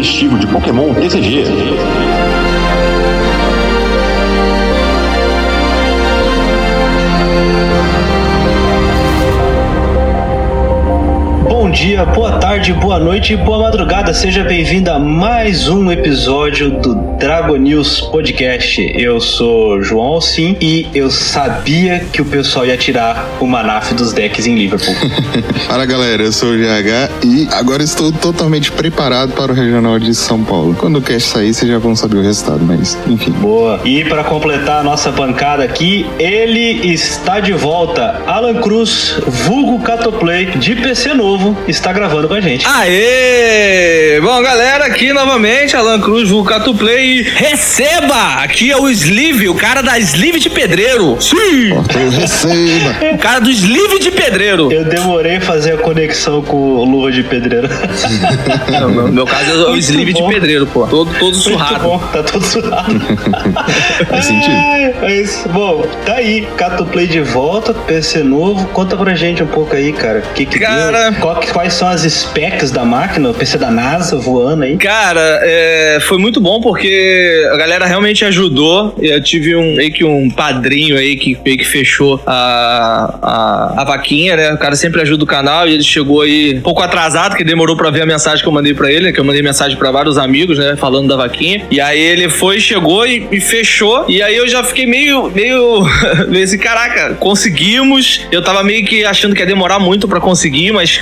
festivo de Pokémon TCG. Dia, boa tarde, boa noite e boa madrugada. Seja bem-vindo a mais um episódio do Dragon News Podcast. Eu sou João Alcim e eu sabia que o pessoal ia tirar o Manaf dos decks em Liverpool. Fala galera, eu sou o GH e agora estou totalmente preparado para o Regional de São Paulo. Quando o cast sair, vocês já vão saber o resultado, mas enfim. Boa. E para completar a nossa bancada aqui, ele está de volta. Alan Cruz, vulgo Catoplay, de PC novo, está gravando com a gente. Aê! Bom, galera, aqui novamente, Alan Cruz, vulgo Catoplay. E receba! Aqui é o Sleeve, o cara da Sleeve de Pedreiro. Sim! Eu receba! O cara do Sleeve de Pedreiro. Eu demorei a fazer a conexão com o Luva de Pedreiro. Não, no meu caso é o Muito Sleeve de bom. Pedreiro, pô. Todo, todo Muito surrado. bom, tá todo surrado. Faz sentido. Ai, Mas, bom, tá aí. Cato Play de volta, PC novo. Conta pra gente um pouco aí, cara. O que que Cara- deu? Qual que- quais são as specs da máquina? O PC da NASA voando aí. Cara, é, foi muito bom porque a galera realmente ajudou. Eu tive um, meio que um padrinho aí que meio que fechou a, a, a vaquinha, né? O cara sempre ajuda o canal e ele chegou aí um pouco atrasado, que demorou pra ver a mensagem que eu mandei pra ele, né? Que eu mandei mensagem pra vários amigos, né? Falando da vaquinha. E aí ele foi, chegou e, e fechou. E aí eu já fiquei meio, meio, meio assim, caraca, conseguimos. Eu tava meio que achando que ia demorar muito pra conseguir, mas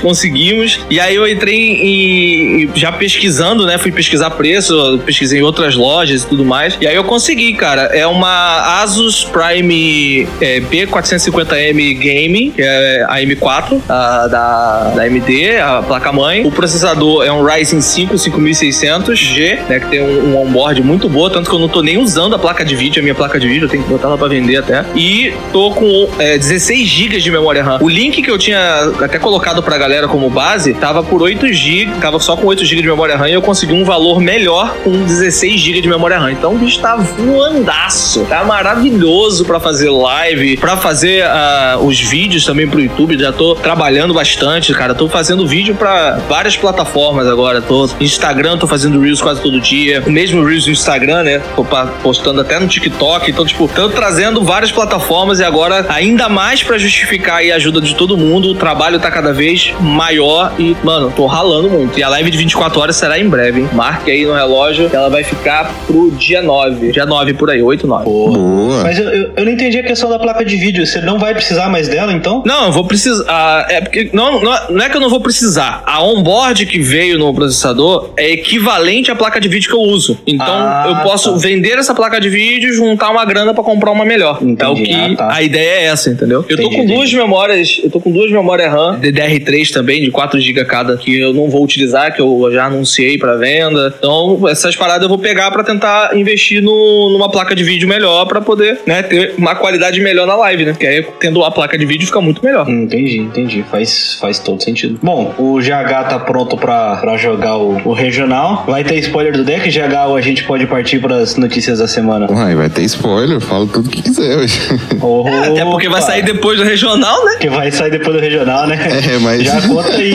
E aí eu entrei em- já pesquisando, né? Fui pesquisar preço, pesquisei em outras lojas e tudo mais. E aí eu consegui, cara. É uma Asus Prime é, B450M Game, que é a M4 a- da, da AMD, a placa-mãe. O processador é um Ryzen 5 5600G, né? Que tem um, um onboard muito boa, tanto que eu não tô nem usando a placa de vídeo, a minha placa de vídeo, eu tenho que botar ela pra vender até. E tô com é, 16 GB de memória RAM. O link que eu tinha até colocado pra galera como base tava por 8 GB, tava só com 8 GB de memória RAM e eu consegui um valor melhor com 16 GB de memória RAM. Então o bicho tá voandaço. Tá maravilhoso pra fazer live, pra fazer ah, os vídeos também pro YouTube. Já tô trabalhando bastante, cara. Tô fazendo vídeo pra várias plataformas agora. Tô Instagram, tô fazendo Reels quase todo dia. O mesmo Reels no Instagram, né? Tô postando até no TikTok. Então, tipo, tô trazendo várias plataformas e agora, ainda mais pra justificar aí a ajuda de todo mundo, o trabalho tá cada vez maior e, mano, tô ralando muito. E a live de 24 horas será em breve, hein? Marque aí no relógio que ela vai ficar pro dia 9. Dia 9 por aí, 8, 9. Boa! Mas eu, eu, eu não entendi a questão da placa de vídeo. Você não vai precisar mais dela, então? Não, eu vou precisar. ah, é porque não, não, não é que eu não vou precisar. A onboard que veio no processador é equivalente à placa de vídeo que eu uso. Então Ah, eu posso tá. vender essa placa de vídeo e juntar uma grana pra comprar uma melhor. Entendi. É o que Ah, tá. a ideia é essa, entendeu? Eu tô Entendi, com entendi. duas memórias, eu tô com duas memórias RAM DDR3 também de 4 GB cada que eu não vou utilizar, que eu já anunciei pra venda. Então essas paradas eu vou pegar pra tentar investir no, numa placa de vídeo melhor pra poder, né, ter uma qualidade melhor na live, né? Porque aí tendo a placa de vídeo fica muito melhor. Entendi, entendi. Faz, faz todo sentido. Bom, o GH tá pronto pra, pra jogar o, o regional. Vai ter spoiler do deck, GH, ou a gente pode partir pras notícias da semana? Uai, vai ter spoiler, falo tudo que quiser hoje. É, até porque vai sair depois do regional, né? Que vai sair depois do regional, né? É, mas- Já conta aí.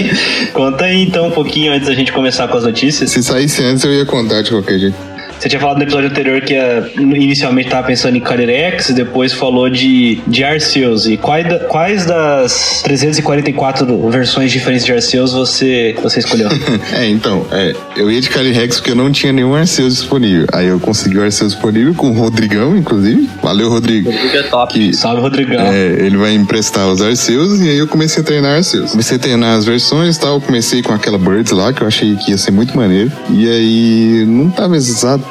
Conta aí então um pouquinho antes da gente começar com as notícias. Se saísse antes, eu ia contar de qualquer jeito. Você tinha falado no episódio anterior que ia, inicialmente tava pensando em Calyrex e depois falou de, de Arceus. E quais, da- quais das 344 versões diferentes de Arceus você, você escolheu? É, então, é, eu ia de Calyrex porque eu não tinha nenhum Arceus disponível. Aí eu consegui o Arceus disponível com o Rodrigão, inclusive. Valeu, Rodrigo. Porque é top. Que Salve, Rodrigão. É, ele vai emprestar os Arceus e aí eu comecei a treinar Arceus. Comecei a treinar as versões e tal. Comecei com aquela Birds lá, que eu achei que ia ser muito maneiro. E aí não tava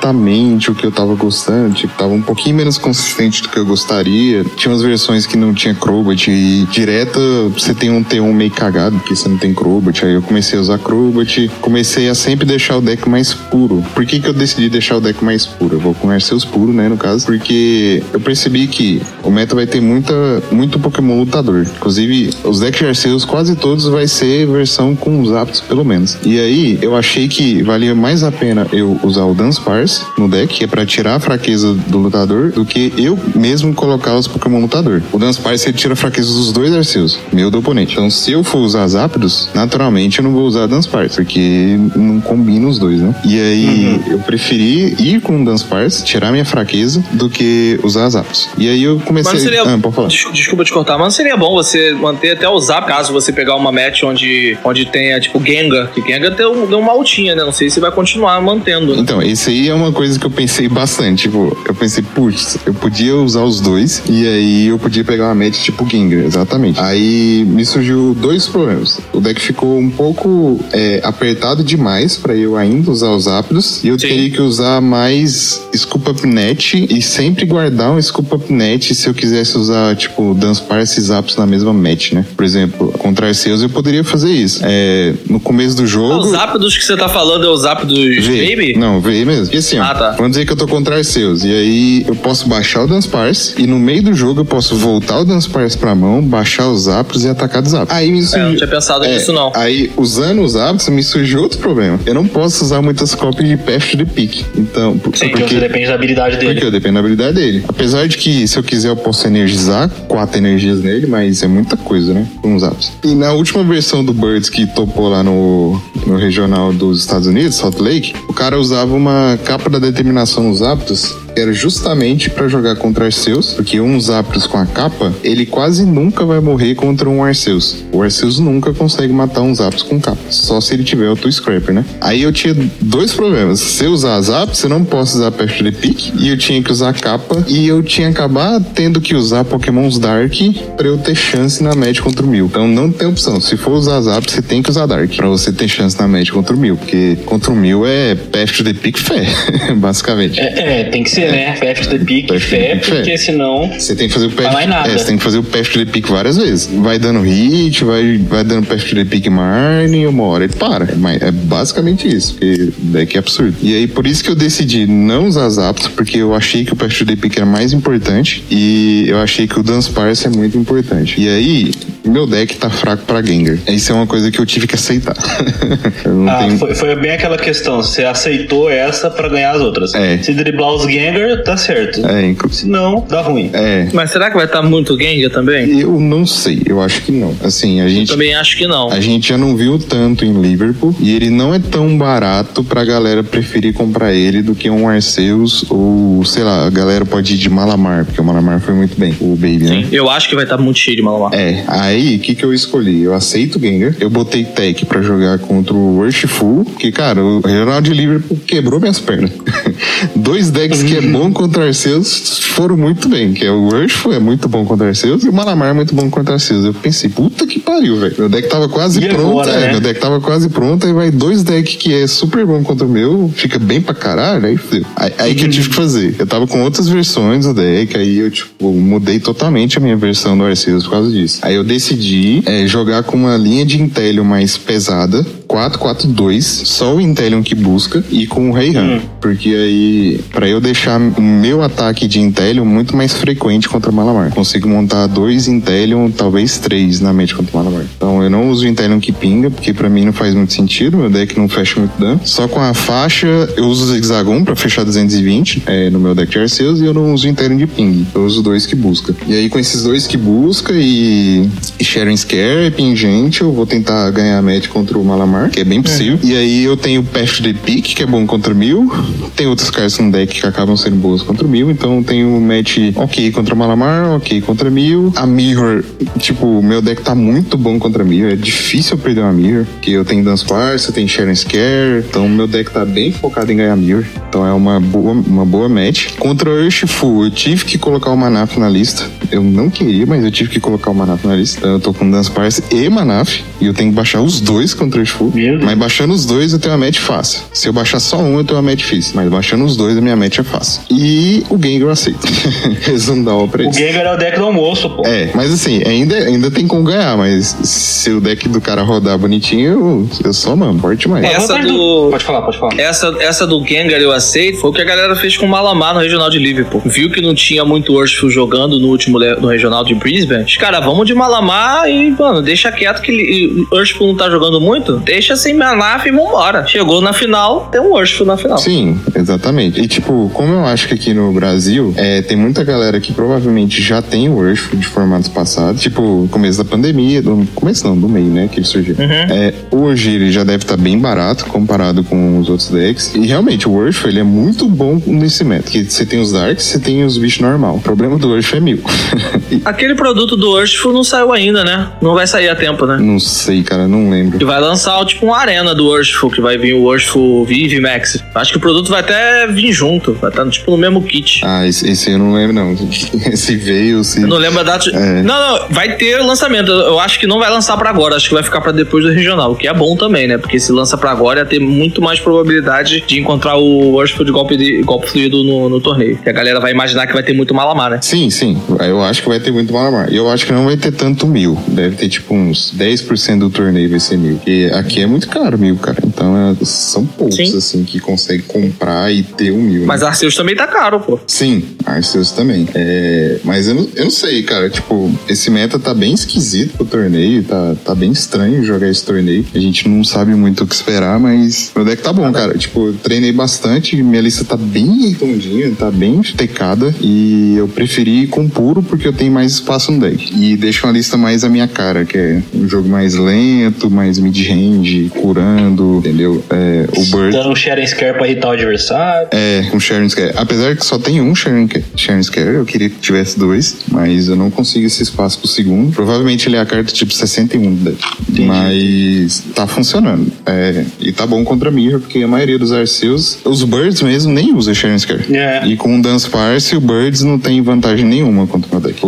exatamente o que eu tava gostando. Tipo, tava um pouquinho menos consistente do que eu gostaria. Tinha umas versões que não tinha Crobat e direta você tem um T1 meio cagado, porque você não tem Crobat. Aí eu comecei a usar Crobat. Comecei a sempre deixar o deck mais puro. Por que que eu decidi deixar o deck mais puro? Eu vou com Arceus puro, né, no caso. Porque eu percebi que o meta vai ter muita, muito Pokémon lutador. Inclusive, os decks de Arceus, quase todos vai ser versão com os aptos, pelo menos. E aí, eu achei que valia mais a pena eu usar o Dunsparce no deck, que é pra tirar a fraqueza do lutador, do que eu mesmo colocar os Pokémon lutador. O Dance Parse ele tira a fraqueza dos dois Arceus, meu do oponente. Então, se eu for usar Zapdos, naturalmente eu não vou usar Dance Parse, porque não combina os dois, né? E aí eu preferi ir com o Dance Parse, tirar minha fraqueza, do que usar Zapdos. E aí eu comecei. Mas seria. Ah, pode falar. Des- Desculpa te cortar, mas seria bom você manter até o Zap, caso você pegar uma match onde, onde tenha, tipo, Gengar. Que Gengar deu, deu uma altinha, né? Não sei se vai continuar mantendo. né? Então, esse aí é uma coisa que eu pensei bastante. Tipo, eu pensei, putz, eu podia usar os dois e aí eu podia pegar uma match tipo Gengar, exatamente. Aí me surgiu dois problemas. O deck ficou um pouco é, apertado demais pra eu ainda usar os ápidos e eu Sim. teria que usar mais Scoop Up Net e sempre guardar um Scoop Up Net se eu quisesse usar, tipo, Danspar esses apps na mesma match, né? Por exemplo, contra Arceus eu poderia fazer isso. É, no começo do Ah, jogo. o Zap dos que você tá falando é o Zap dos V. Baby? Não, V mesmo. E assim, ó, Ah, tá. vamos dizer que eu tô contra Arceus. E aí eu posso baixar o Dance Parse e no meio do jogo eu posso voltar o Dance Parse pra mão, baixar os Zapdos e atacar dos Zapdos. Aí me É, eu surgiu... não tinha pensado É, nisso, não. Aí, usando os Zapdos, me surgiu outro problema. Eu não posso usar muitas cópias de Path de Pique. Então, por- Sim, porque depende da habilidade dele. Porque eu dependo da habilidade dele. Apesar de que, se eu quiser, eu posso energizar quatro energias nele, mas é muita coisa, né? Com os apps. E na última versão do Birds que topou lá no, no regional dos Estados Unidos, Salt Lake, o cara usava uma capa da determinação aptos que era justamente pra jogar contra Arceus, porque uns Zapdos com a capa, ele quase nunca vai morrer contra um Arceus. O Arceus nunca consegue matar uns Zapdos com capa, só se ele tiver o Two Scraper, né? Aí eu tinha dois problemas. Se eu usar Zapdos, eu não posso usar Pest de Pique, e eu tinha que usar capa, e eu tinha que acabar tendo que usar Pokémons Dark pra eu ter chance na match contra o Mil. Então não tem opção. Se for usar Zapdos, você tem que usar Dark pra você ter chance na match contra o Mil, porque contra o Mil é Pest de Pique fé, basicamente. É, é, tem que ser, né? The pick, Fast the fé, pick, fé. porque senão. Você tem que fazer o Vai lá em nada. é, você tem que fazer o pest de pique várias vezes. Vai dando hit, vai, vai dando pest de pique Marne, uma hora ele para. É, mas é basicamente isso, porque deck é absurdo. E aí, por isso que eu decidi não usar Zapdos, porque eu achei que o pest de pique era mais importante e eu achei que o Dance Parse é muito importante. E aí, meu deck tá fraco pra Gengar. Isso é uma coisa que eu tive que aceitar. eu não Ah, tenho... foi, foi bem aquela questão. Você aceitou essa pra ganhar as outras. É. Se driblar os Gengar, tá certo. É, inclu- Se não, dá ruim. é. Mas será que vai estar muito Gengar também? Eu não sei, eu acho que não. Assim, a gente. Também acho que não. A gente já não viu tanto em Liverpool e ele não é tão barato pra galera preferir comprar ele do que um Arceus ou, sei lá, a galera pode ir de Malamar, porque o Malamar foi muito bem, o Baby, né? Eu acho que vai estar muito cheio de Malamar. É, aí o que, que eu escolhi? Eu aceito o Gengar, eu botei Tech pra jogar contra o Worshipful, que, cara, o Regional de Liverpool quebrou minhas pernas. Dois decks que é bom contra Arceus foram muito bem, que é o Worshipful é muito bom contra Arceus e o Malamar é muito bom contra Arceus. Eu pensei, puta que pariu, velho. Meu deck tava quase E pronto, agora, é, né? meu deck tava quase pronto, aí vai dois decks que é super bom contra o meu, fica bem pra caralho, aí fudeu. Aí, aí que eu tive que fazer. Eu tava com outras versões do deck, aí eu, tipo, mudei totalmente a minha versão do Arceus por causa disso. Aí eu decidi é, jogar com uma linha de Intelion mais pesada, 4-4-2, só o Intelion que busca, e com o Reihan. Porque aí, pra eu deixar o meu ataque de Intelion muito mais frequente contra o Malamar. Consigo montar dois Intelion, talvez três na mente contra o Malamar. Então eu não uso o Intelion que pinga, porque pra mim não faz muito sentido, meu deck não fecha muito dano. Só com a faixa, eu uso o Hexagon pra fechar 220 é, no meu deck de Arceus, e eu não uso o Intelion de ping. Eu uso dois que busca. E aí com esses dois que busca e Sharon Scare, pingente, eu vou tentar ganhar a match contra o Malamar, que é bem possível. E aí eu tenho o Path de Pick, que é bom contra o Mil. Tem outras cartas no deck que acabam sendo boas contra o Mil. Então eu tenho match ok contra o Malamar, ok contra o Mil. A Mirror, tipo, meu deck tá muito bom contra a Mirror. É difícil eu perder uma Mirror, porque eu tenho Dance Farce, eu tenho Sharon Scare. Então meu deck tá bem focado em ganhar Mirror. Então é uma boa, uma boa match. Contra o Urshifu, eu tive que colocar o Manaf na lista. Eu não queria, mas eu tive que colocar o Manaf na lista. Eu tô com Dance Parse e Manaf. E eu tenho que baixar os dois contra o Deus. Mas baixando os dois eu tenho uma match fácil. Se eu baixar só um, eu tenho uma match difícil. Mas baixando os dois, a minha match é fácil. E o Gengar eu aceito. Resumo da obra é O isso. Gengar é o deck do almoço, pô. É, mas assim, ainda, ainda tem como ganhar, mas se o deck do cara rodar bonitinho, eu, eu só mano, forte mais. Essa do- Pode falar, pode falar. Essa, essa do Gengar eu aceito foi o que a galera fez com o Malamar no Regional de Liverpool. Viu que não tinha muito Urshifu jogando no último le- no Regional de Brisbane. Os caras, vamos de Malamar farmar e, mano, deixa quieto que o Urshful não tá jogando muito, deixa sem manaf e vambora. Chegou na final, tem um Urshful na final. Sim, exatamente. E tipo, como eu acho que aqui no Brasil é, tem muita galera que provavelmente já tem o Urshful de formatos passados, tipo, começo da pandemia, do começo não, do meio, né, que ele surgiu. Uhum. É, hoje ele já deve estar bem barato comparado com os outros decks. E realmente, o Urshful ele é muito bom nesse método. Que você tem os Darks, você tem os bichos normal. O problema do Urshful é mil. Aquele produto do Urshful não saiu ainda, né? Não vai sair a tempo, né? não sei, cara, não lembro. Que vai lançar tipo um arena do Urshful, que vai vir o Urshful Vive Max. Acho que o produto vai até vir junto, vai estar tipo no mesmo kit. Ah, esse, esse eu não lembro, não. Esse veio, se. Eu não lembro a data. É. Não, não, vai ter lançamento. Eu acho que não vai lançar pra agora, acho que vai ficar pra depois do regional, o que é bom também, né? Porque se lança pra agora, ia ter muito mais probabilidade de encontrar o Urshful de golpe, de, golpe fluido no, no torneio. Que a galera vai imaginar que vai ter muito malamar, né? Sim, sim. Eu acho que vai ter muito malamar. E eu acho que não vai ter tanto mil. Deve ter tipo uns 10% do torneio vai ser mil. Porque aqui é muito caro mil, cara. Então é- são poucos, Sim. assim, que conseguem comprar e ter um mil. né? Mas Arceus também tá caro, pô. Sim, Arceus também. É, mas eu não, eu não sei, cara. Tipo, esse meta tá bem esquisito pro torneio. Tá, tá bem estranho jogar esse torneio. A gente não sabe muito o que esperar, mas meu deck tá bom, cara. Tipo, eu treinei bastante. Minha lista tá bem redondinha, tá bem tecada. E eu preferi ir com puro porque eu tenho mais espaço no deck. E deixa uma lista mais a minha cara, que é um jogo mais lento, mais mid-range, curando, entendeu? É, o Bird. Dando um sharing scare pra irritar o adversário. É, um Sharon Scare. Apesar que só tem um Sharon, Sharon Scare, eu queria que tivesse dois, mas eu não consigo esse espaço pro segundo. Provavelmente ele é a carta tipo 61 do deck. Mas tá funcionando. É, e tá bom contra Mirror, porque a maioria dos Arceus, os Birds mesmo, nem usa Sharon Scare. É. E com o Dance Parse, o Birds não tem vantagem nenhuma contra o meu deck.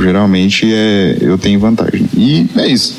Geralmente é, eu tenho vantagem. E é isso.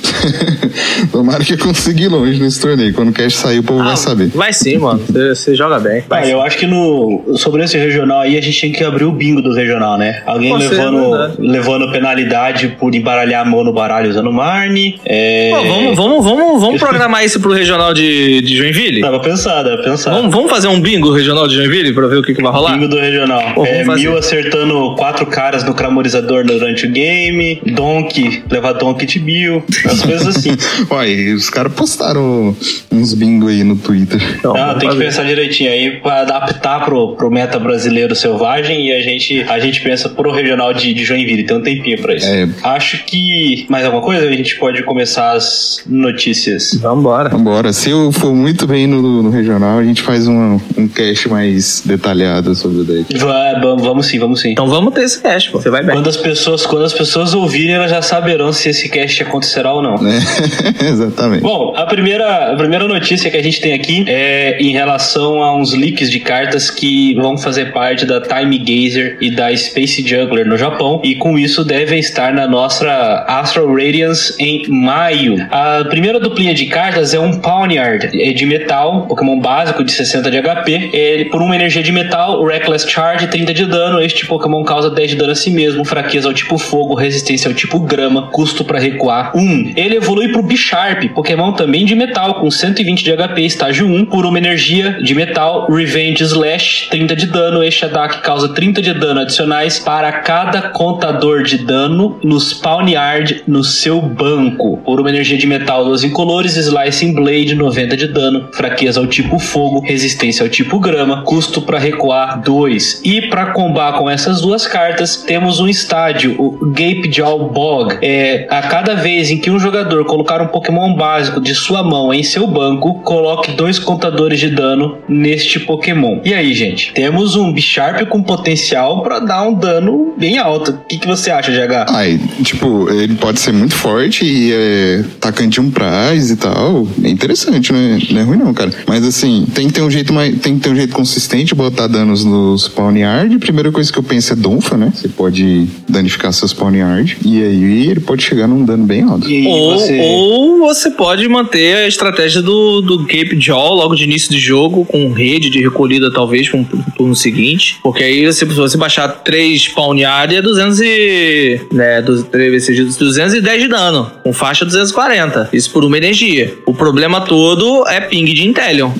Tomara que eu consiga ir longe nesse torneio. Quando o Cash sair, o povo vai saber. Vai sim, mano. Você- joga bem. Vai Ah, eu acho que no, sobre esse regional aí, a gente tem que abrir o bingo do regional, né? Alguém é levando, verdade. levando penalidade por embaralhar a mão no baralho usando Marne. É... Pô, vamos, vamos, vamos, vamos programar isso pro regional de, de Joinville? Tava pensado, tava pensado. Vamos, vamos fazer um bingo regional de Joinville pra ver o que, que vai rolar? Bingo do regional. Pô, é. Mil acertando quatro caras no cramorizador durante o game. Donk, levar Donk de Bill. As coisas assim. Olha, e os caras postaram uns bingo aí no Twitter. Não, vamos tem que pensar direitinho aí pra adaptar pro, pro meta brasileiro selvagem e a gente, a gente pensa pro regional de, de Joinville. Tem um tempinho pra isso. É. Acho que. Mais alguma coisa? A gente pode começar as notícias. Vambora. Vambora. Se eu for muito bem no, no regional, a gente faz um, um cast mais detalhado sobre o deck. Va- va- vamos sim, vamos sim. Então vamos ter esse cast, pô. Você vai bem. Quando as pessoas, quando as pessoas ouvirem, elas já saberão se esse cast acontecerá ou não. Né? Exatamente. Bom, a primeira, a primeira notícia que a gente tem aqui é em relação a uns leaks de cartas que vão fazer parte da Time Gazer e da Space Juggler no Japão e com isso devem estar na nossa Astral Radiance em maio. A primeira duplinha de cartas é um Pawniard é de metal, Pokémon básico de 60 de HP. Ele, por uma energia de metal, Reckless Charge, 30 de dano. Este Pokémon causa 10 de dano a si mesmo, fraqueza ao tipo fogo, resistência ao tipo grama, custo pra recuar 1. Ele evolui pro Bisharp, Pokémon também de metal, com 120 de HP, estágio 1, por uma energia de metal, Revenge Slash, 30 de dano. Este ataque causa 30 de dano adicionais para cada contador de dano no Spawnyard no seu banco. Por uma energia de metal, 12 incolores, Slicing Blade, 90 de dano, fraqueza ao tipo fogo, resistência ao tipo grama, custo para recuar 2. E para combar com essas duas cartas, temos um estádio, o Gape Jaw Bog. É, a cada vez em que um jogador colocar um Pokémon básico de sua mão em seu banco, coloque dois contadores de dano neste Pokémon. E aí, gente? Temos um Bisharp com potencial para dar um dano bem alto. O que, que você acha, GH? Ai, tipo, ele pode ser muito forte e é tacante um prize e tal. É interessante, né? Não é ruim não, cara. Mas assim, tem que ter um jeito mais. Tem que ter um jeito consistente, botar danos no spawn yard. Primeira coisa que eu penso é Donfa, né? Você pode danificar seu spawn yard. E aí ele pode chegar num dano bem alto. Ou você... ou você pode manter a estratégia do, do Cape Jaw logo de início de jogo, com rede de recolhida, talvez, para um turno seguinte. Porque aí, você, se você baixar 3 Pawniard, é 200 e... Né, du- três vezes 210 de dano, com faixa 240. Isso por uma energia. O problema todo é ping de Inteleon.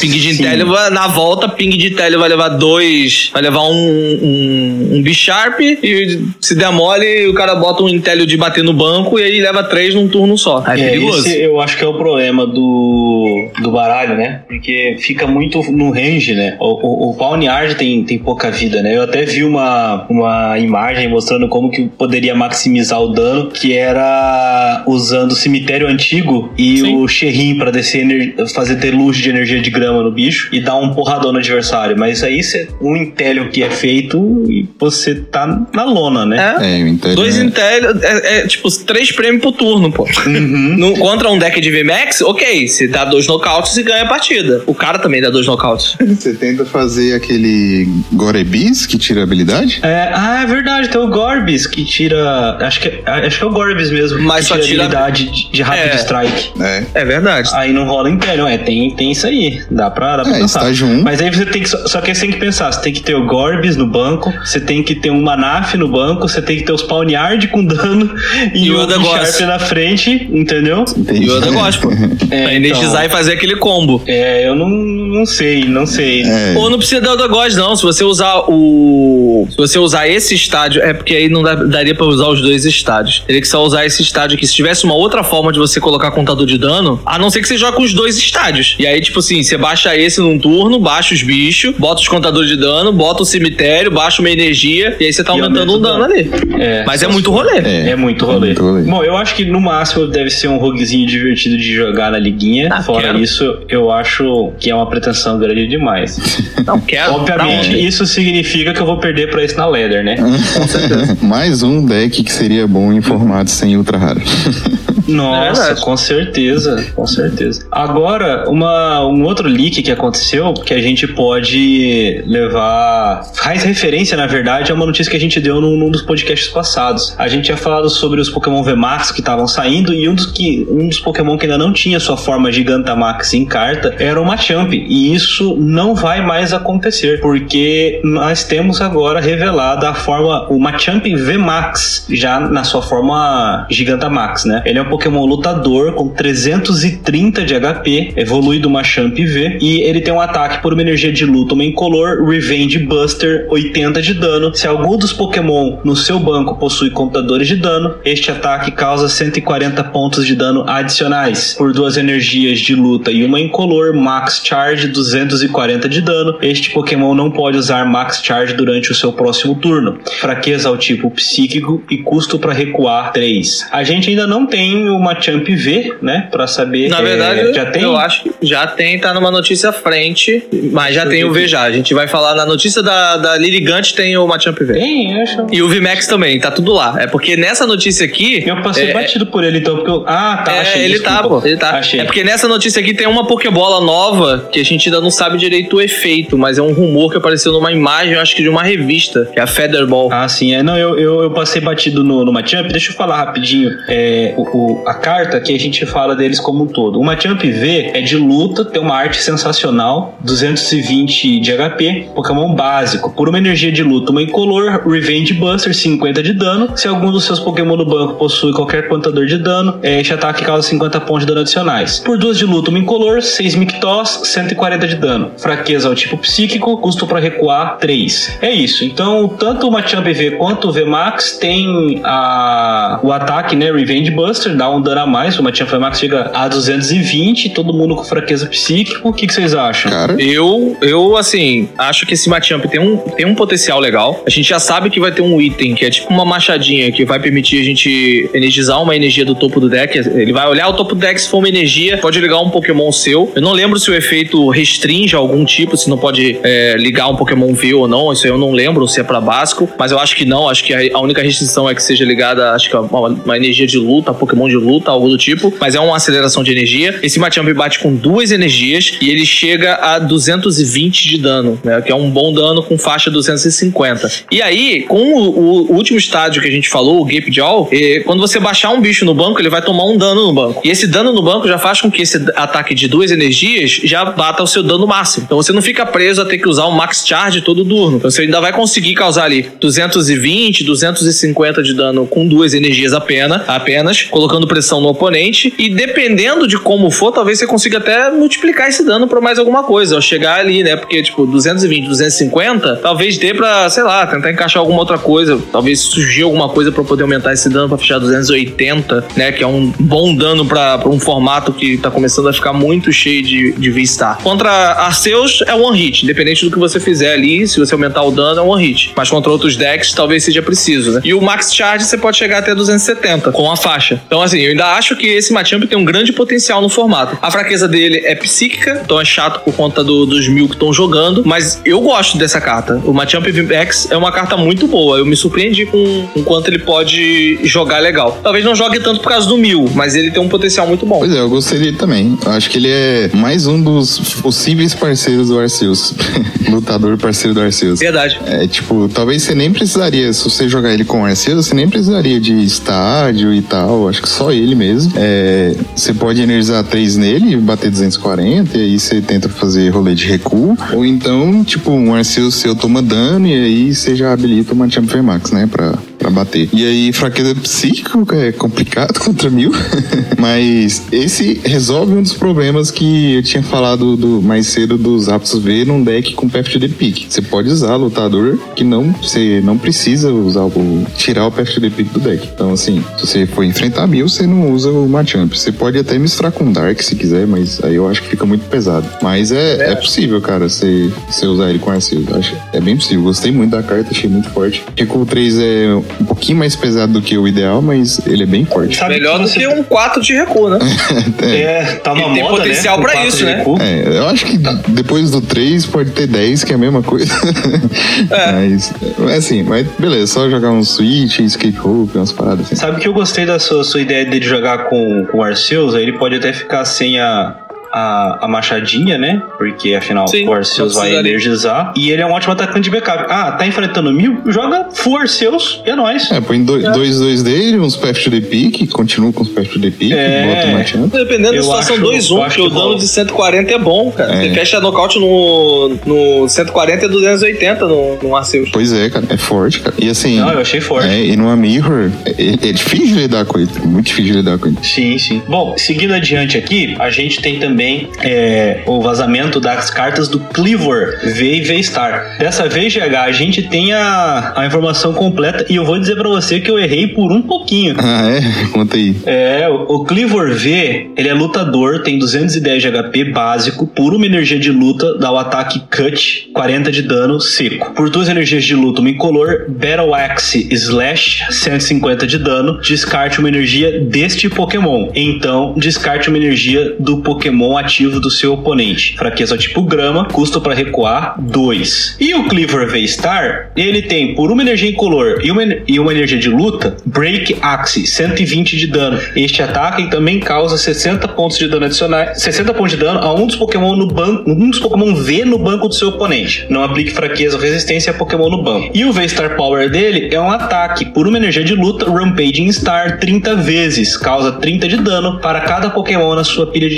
Ping de Inteleon, vai- na volta, ping de Inteleon vai levar dois... Vai levar um, um, um Bisharp e se der mole, o cara bota um Inteleon cemitério de bater no banco e aí leva três num turno só. É, é perigoso. Esse eu acho que é o problema do, do baralho, né? Porque fica muito no range, né? O, o, o Pawniard tem, tem pouca vida, né? Eu até vi uma, uma imagem mostrando como que poderia maximizar o dano, que era usando o cemitério antigo e Sim. o Sherrin para descer fazer deluge de energia de grama no bicho e dar um porradão no adversário. Mas aí você, um Intellion que é feito e você tá na lona, né? É, é Dois é... é, é, tipo três prêmios por turno, pô. Uhum. No, contra um deck de VMAX, ok, você dá dois nocautes e ganha a partida. O cara também dá dois nocautes. Você tenta fazer aquele Gorebis que tira habilidade? É, ah, é verdade, tem o Gorbis que tira. Acho que, acho que é o Gorbis mesmo. Mas só tira habilidade de, de Rapid é. Strike. É. é verdade. Aí não rola Imperium, é, tem, tem isso aí. Dá pra, dá pra é, pensar. Estágio 1. Mas aí você tem que. Só que você tem que pensar, você tem que ter o Gorbis no banco, você tem que ter um Manaf no banco, você tem que ter os Pawniard com dano e, e o Sharp na frente, entendeu? E o Oda Gospel. É, pra energizar então, e fazer aquele combo. É, eu não, não sei, não sei. É. Ou não precisa dar Oda Gos, não. Se você usar o. Se você usar esse estádio, é porque aí não dá, daria pra usar os dois estádios. Teria que só usar esse estádio aqui. Se tivesse uma outra forma de você colocar contador de dano, a não ser que você jogue com os dois estádios. E aí, tipo assim, você baixa esse num turno, baixa os bichos, bota os contadores de dano, bota o cemitério, baixa uma energia, e aí você tá aumentando um dano ali. É, Mas é muito rolê. É, é muito rolê. É muito rolê. Bom, eu acho que no máximo deve ser um roguezinho divertido de jogar na liguinha. Ah, Fora quero. isso, eu acho que é uma pretensão grande demais. Não quero. Obviamente, isso significa que eu vou perder pra isso na Leather, né? Com certeza. Mais um deck que seria bom em formato sem ultra raro. Nossa, é com certeza, com certeza. Agora, uma, um outro leak que aconteceu, que a gente pode levar. Faz referência, na verdade, a uma notícia que a gente deu num, num dos podcasts passados. A gente tinha falado sobre os Pokémon VMAX que estavam saindo e um dos, que, um dos Pokémon que ainda não tinha sua forma Gigantamax em carta era o Machamp. E isso não vai mais acontecer, porque nós temos agora revelada a forma, o Machamp VMAX, já na sua forma Gigantamax, né? Ele é um Pokémon lutador com 330 de HP, evolui do Machamp V, e ele tem um ataque por uma energia de luta, uma incolor, Revenge Buster, 80 de dano. Se algum dos Pokémon no seu banco possui computadores de dano, este ataque causa 140 pontos de dano adicionais. Por duas energias de luta e uma incolor, Max Charge, 240 de dano. Este Pokémon não pode usar Max Charge durante o seu próximo turno. Fraqueza ao tipo psíquico e custo para recuar 3. A gente ainda não tem uma Champ V, né? Pra saber. Na verdade, é, já tem? eu acho que já tem, tá numa notícia à frente, mas já tem o V já. A gente vai falar na notícia da, da Lirigante tem o Machamp V. Tem, acho. E o VMAX também, tá tudo lá. É porque nessa notícia aqui. Eu passei é, batido por ele, então, porque eu. Ah, tá, é, achei. Ele tá, desculpa. tá, pô. Ele tá. Achei. É porque nessa notícia aqui tem uma Pokébola nova que a gente ainda não sabe direito o efeito, mas é um rumor que apareceu numa imagem, eu acho que de uma revista, que é a Featherball. Ah, sim. É, não, eu, eu, eu passei batido no, no Machamp. Deixa eu falar rapidinho. É, o, o, a carta que a gente fala deles como um todo. O Machamp V é de luta, tem uma arte sensacional, 220 de HP, Pokémon básico. Por uma energia de luta, uma incolor, Revenge Buster, 50 de dano. Se algum dos seus Pokémon no banco possui qualquer contador de dano, é, este ataque causa 50 pontos de dano adicionais. Por duas de luta, uma incolor, 6 Mictos, 140 de dano. Fraqueza ao tipo psíquico, custo para recuar 3. É isso. Então, tanto o Machamp V quanto o VMAX tem a, o ataque, né, Revenge Buster, dá um dano a mais. O Machamp VMAX chega a 220, todo mundo com fraqueza psíquica. O que, que vocês acham? Cara. Eu, eu, assim, acho que esse Machamp tem um, tem um potencial legal. A gente já sabe que vai ter um item que é tipo uma machadinha que vai permitir a gente energizar uma energia do topo do deck. Ele vai olhar o topo do deck, se for uma energia, pode ligar um Pokémon seu. Eu não lembro se o efeito restringe algum tipo, se não pode é, ligar um Pokémon V ou não. Isso aí eu não lembro se é para básico, mas eu acho que não. Acho que a, única restrição é que seja ligada, acho que a uma, uma, energia de luta, Pokémon de luta, algo do tipo. Mas é uma aceleração de energia. Esse Machamp bate com duas energias e ele chega a 220 de dano, né? Que é um bom dano com faixa 250. E aí, com o, o último estádio que a gente falou, o Gape Jaw, quando você baixar um bicho no banco, ele vai tomar um dano no banco. E esse dano no banco já faz com que esse ataque de duas energias já bata o seu dano máximo. Então você não fica preso a ter que usar um max charge todo turno. Então você ainda vai conseguir causar ali 220, 250 de dano com duas energias apenas, apenas colocando colocando pressão no oponente. E dependendo de como for, talvez você consiga até multiplicar esse dano pra mais alguma coisa. Ao chegar ali, né? Porque, tipo, 220, 250, talvez dê pra, sei lá, tentar encaixar alguma outra coisa. Talvez surgir alguma coisa pra poder aumentar esse dano pra fechar 280, né? Que é um bom dano pra um formato que tá começando a ficar muito cheio de, de V-Star. Contra Arceus é one hit, independente do que você fizer ali, se você aumentar o dano, é one hit. Mas contra outros decks, talvez seja preciso, né? E o Max Charge você pode chegar até 270 com a faixa. Então, assim, eu ainda acho que esse Machamp tem um grande potencial no formato. A fraqueza dele é psíquica, então é chato por conta do, dos mil que estão jogando, mas eu gosto dessa carta. O Machamp X é uma carta muito boa. Eu me surpreendi com o quanto ele pode jogar legal. Talvez não jogue tanto por causa do mil, mas ele tem um potencial muito bom. Pois é, eu gostei dele também. Eu acho que ele é mais um dos possíveis parceiros do Arceus. Lutador parceiro do Arceus. Verdade. É tipo, talvez você nem precisaria, se você jogar ele com o Arceus, você nem precisaria de estádio e tal. Acho que só ele mesmo. É, você pode energizar 3 nele, bater 240, e aí você tenta fazer rolê de recuo. Ou então, tipo, um Arceus seu toma dano e aí você já habilita uma Champion Max, né? Pra, pra bater. E aí, fraqueza psíquica é complicado contra mil. Mas esse resolve um dos problemas que eu tinha falado do, mais cedo dos Aptos V num deck com Path de Pick. Você pode usar lutador que não, você não precisa usar o, tirar o Path de Pick do deck. Então, assim, se você for enfrentar mil, você não usa o Machamp. Você pode até misturar com Dark se quiser, mas aí eu acho que fica muito pesado. Mas é, é. possível, cara, você, você usar ele com Arceus. Acho, é bem possível. Gostei muito da carta, achei muito forte. Recuo 3 é um pouquinho mais pesado do que o ideal, mas ele é bem forte. Sabe Melhor do que um 4 de recuo, né? é. é, tá tem moda, potencial né? pra isso, né? É, eu acho que depois do 3 pode ter 10, que é a mesma coisa. É. mas, assim, mas beleza, só jogar um Switch, Escape Rope, umas paradas assim. Sabe que eu gostei da sua, sua ideia dele jogar com, com o Arceus? Aí ele pode até ficar sem a a, a machadinha, né? Porque afinal Sim, o Arceus vai energizar. E ele é um ótimo atacante de backup. Ah, tá enfrentando mil? Joga full Arceus e é nóis. É, põe dois, é. dois, dois dele, uns Path to the Peak, continua com os Path to the Peak, é. bota. Dependendo da situação 2-1, um, porque o dano de 140 é bom, cara. É. Você fecha nocaute no, no 140 e 280 no, no Arceus. Pois é, cara. É forte, cara. E assim. Não, eu achei forte. É, e numa Mirror, é, é difícil de lidar com ele. Muito difícil de lidar com ele. Sim, sim. Bom, seguindo adiante aqui, a gente tem também é, o vazamento das cartas do Cleaver V e V-Star. Dessa vez, GH, a gente tem a, a informação completa e eu vou dizer pra você que eu errei por um pouquinho. Ah, é? Conta aí. É, o, o Cleaver V, ele é lutador, tem 210 de HP básico, por uma energia de luta, dá o ataque Cut, 40 de dano seco. Por duas energias de luta, uma incolor, Battle Axe Slash, 150 de dano, descarte uma energia deste Pokémon. Então, descarte uma energia do Pokémon ativo do seu oponente. Fraqueza tipo grama, custo para recuar 2. E o Cleaver V-Star, ele tem por uma energia incolor e uma, e uma energia de luta, Break Axe, 120 de dano. Este ataque também causa 60 pontos de dano adicionais, 60 pontos de dano a um dos Pokémon no banco, um dos Pokémon V no banco do seu oponente. Não aplique fraqueza ou resistência a Pokémon no banco. E o V-Star Power dele é um ataque por uma energia de luta, Rampaging Star 30 vezes, causa 30 de dano para cada Pokémon na sua pilha de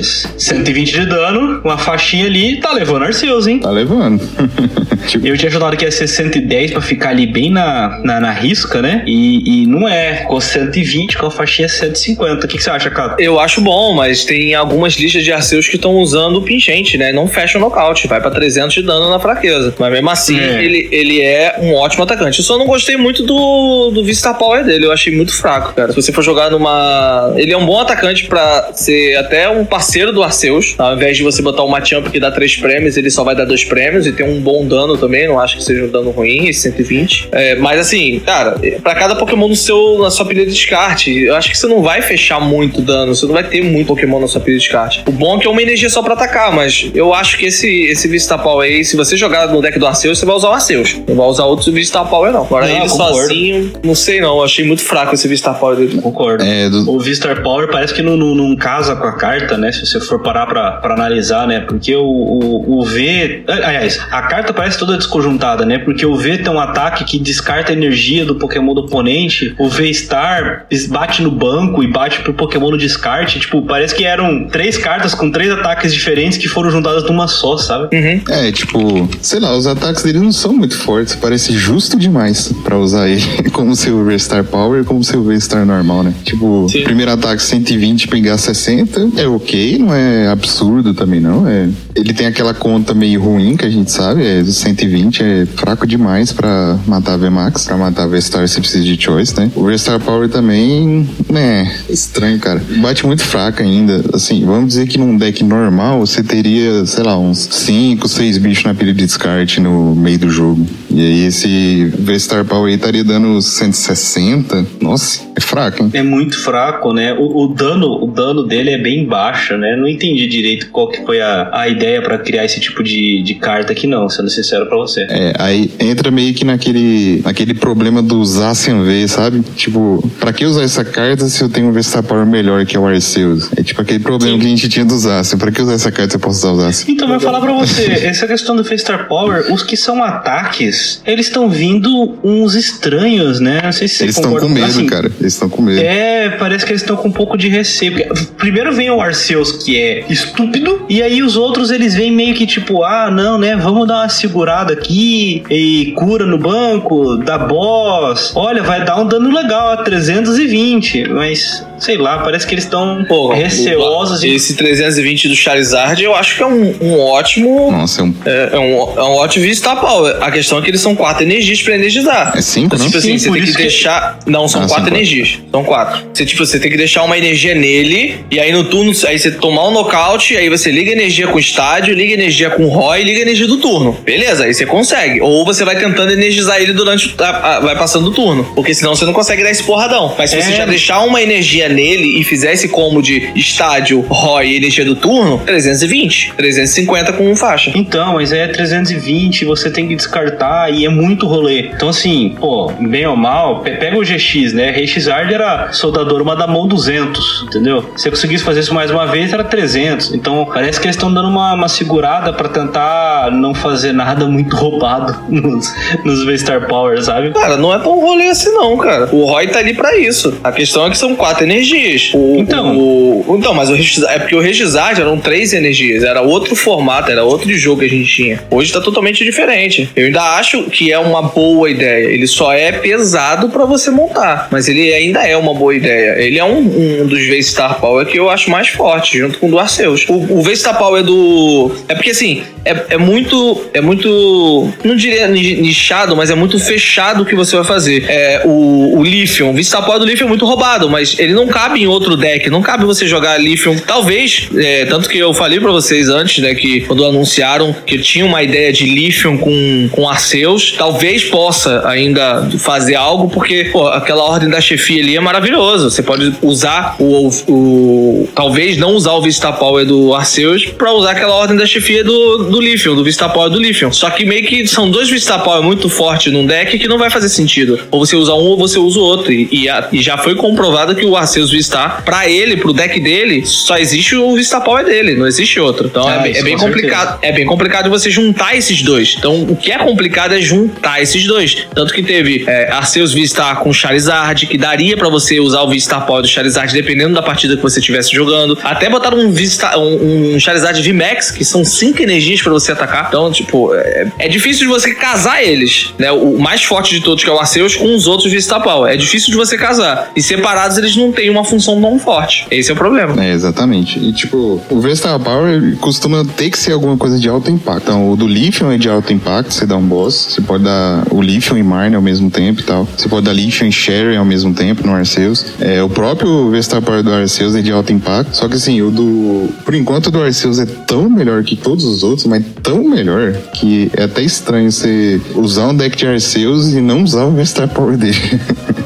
descartes. 120 de dano, uma faixinha ali, tá levando Arceus, hein? Tá levando. tipo... Eu tinha falado que ia ser 110 pra ficar ali bem na, na, na risca, né? E, e não é. Ficou 120 com a faixinha 150. O que, que você acha, cara? Eu acho bom, mas tem algumas listas de Arceus que estão usando o pingente, né? Não fecha o nocaute, vai pra 300 de dano na fraqueza. Mas mesmo assim, é. Ele, ele é um ótimo atacante. Eu só não gostei muito do, do Vista Power dele. Eu achei muito fraco, cara. Se você for jogar numa. Ele é um bom atacante pra ser até um parceiro do Arceus. Ao invés de você botar o Machamp que dá 3 prêmios, ele só vai dar 2 prêmios e tem um bom dano também. Não acho que seja um dano ruim, esse 120. É, mas assim, cara, pra cada Pokémon no seu, na sua pilha de descarte, eu acho que você não vai fechar muito dano. Você não vai ter muito Pokémon na sua pilha de descarte. O bom é que é uma energia só pra atacar, mas eu acho que esse, esse Vista Power aí, se você jogar no deck do Arceus, você vai usar o Arceus. Não vai usar outros Vista Power, não. Agora Não, ele concordo. sozinho, não sei não. Eu achei muito fraco esse Vista Power dele. Concordo. É, do- O Vistar Power parece que não, não, não casa com a carta, né? Se você for parar pra, pra analisar, né? Porque o, o, o V. Aliás, a carta parece toda desconjuntada, né? Porque o V tem um ataque que descarta a energia do Pokémon do oponente. O V-Star bate no banco e bate pro Pokémon no descarte. Tipo, parece que eram três cartas com três ataques diferentes que foram juntadas numa só, sabe? Uhum. É, tipo, sei lá, os ataques dele não são muito fortes. Parece justo demais pra usar ele como seu V-Star Power, como seu V-Star normal, né? Tipo, Sim. primeiro ataque 120 pingar 60 é ok, não é absurdo também não. É, ele tem aquela conta meio ruim que a gente sabe, é 120 é fraco demais pra matar a VMAX, pra matar a V-Star você precisa de choice, né? O V-Star Power também, né, estranho, cara. Bate muito fraco ainda. Assim, vamos dizer que num deck normal você teria, sei lá, uns 5, 6 bichos na pilha de descarte no meio do jogo. E aí esse V-Star Power aí estaria dando 160. Nossa, é fraco, hein? É muito fraco, né? O, o dano, o dano dele é bem baixo, né? Não entendi direito qual que foi a, a ideia pra criar esse tipo de, de carta aqui, não, sendo sincero pra você. É, aí entra meio que naquele, naquele problema do usar sem ver, sabe? Tipo, pra que usar essa carta se eu tenho um Vestar Power melhor que é o Arceus? É tipo aquele problema que a gente tinha do Zacian. Pra que usar essa carta se eu posso usar o Zacian? Então, vou falar pra você, essa questão do Face Star Power, os que são ataques, eles estão vindo uns estranhos, né? Não sei se Eles estão com medo, Assim, cara. Eles estão com medo. É, parece que eles estão com um pouco de receio. Porque primeiro vem o Arceus, que é estúpido, e aí os outros eles vêm meio que tipo, ah, não, né? Vamos dar uma segurada aqui e cura no banco, dá boss. Olha, vai dar um dano legal, 320, mas sei lá, parece que eles estão receosos e Esse 320 do Charizard eu acho que é um, um ótimo. Nossa, é um. É, é um, é um ótimo Vista Power. A questão é que eles são quatro energias pra energizar. É cinco, Então, tipo assim, Sim, você tem que isso que- deixar. Não, são Ah, quatro quatro. energias. São quatro. Você, tipo, você tem que deixar uma energia nele, e aí no turno, aí você tomar um nocaute, aí você liga energia com o estádio, liga energia com o ROI e liga energia do turno. Beleza, aí você consegue. Ou você vai tentando energizar ele durante. o- a- a- vai passando o turno. Porque senão você não consegue dar esse porradão. Mas se você É. já deixar uma energia nele e fizer esse combo de estádio, ROI e energia do turno, 320. 350 com um faixa. Então, mas é 320, você tem que descartar e é muito rolê. Então, assim, pô, bem ou mal, pe- pega o GX, né? Rexard era soldador uma da mão 200, entendeu? Se você conseguisse fazer isso mais uma vez, era 300. Então, parece que eles estão dando uma, uma segurada pra tentar não fazer nada muito roubado nos, nos V-Star Power, sabe? Cara, não é tão rolê assim não, cara. O Roy tá ali pra isso. A questão é que são quatro energias. O, Então. o- então, mas o Regizard, é porque o Regizard eram três energias. Era outro formato, era outro jogo que a gente tinha. Hoje tá totalmente diferente. Eu ainda acho que é uma boa ideia. Ele só é pesado pra você montar. Mas ele ainda é uma boa ideia. Ele é um, um dos V-Star Power que eu acho mais forte, junto com o do Arceus. O, o V-Star Power do. É porque assim, é, é muito. É muito. Não diria ni- nichado, mas é muito fechado o que você vai fazer. É, o, o Lithium. O V-Star Power do Lithium é muito roubado, mas ele não cabe em outro deck. Não cabe você jogar Lithium. Talvez, é, tanto que eu falei pra vocês antes, né, que quando anunciaram que tinha uma ideia de Lithium com, com Arceus, talvez possa ainda fazer algo, porque pô, aquela ordem da chefia ali é maravilhoso. Você pode usar o, o- talvez não usar o Vista Power do Arceus pra usar aquela ordem da chefia do, do Lithium, do Vista Power do Lithium. Só que meio que são dois Vista Power muito fortes num deck que não vai fazer sentido. Ou você usa um ou você usa o outro. E, e a- e já foi comprovado que o Arceus Vista, pra ele, pro deck dele, só existe o Vista Power dele, não existe outro. Então Ah, é, bem- isso é bem com certeza. complicado. É bem complicado você juntar esses dois. Então o que é complicado é juntar esses dois. Tanto que teve é, Arceus Vista com Charizard, que daria pra você usar o Vista Power do Charizard dependendo da partida que você estivesse jogando. Até botaram um, Vista, um, um Charizard VMAX, que são cinco energias pra você atacar. Então, tipo, é, é difícil de você casar eles, né? O mais forte de todos, que é o Arceus, com os outros Vista Power. É difícil de você casar. E separados eles não têm uma função tão forte. Esse é o problema. É, exatamente. E tipo, o Vestar Power costuma ter que ser alguma coisa de alto impacto. Então, o do Lithium é de alto impacto, você dá um boss. Você pode dar o Lithium e Marne ao mesmo tempo e tal. Você pode dar Lithium e Sherry ao mesmo tempo no Arceus. É, o próprio Vestar Power do Arceus é de alto impacto. Só que assim, o do. Por enquanto, o do Arceus é tão melhor que todos os outros, mas tão melhor que é até estranho você usar um deck de Arceus e não usar o Vestar Power dele.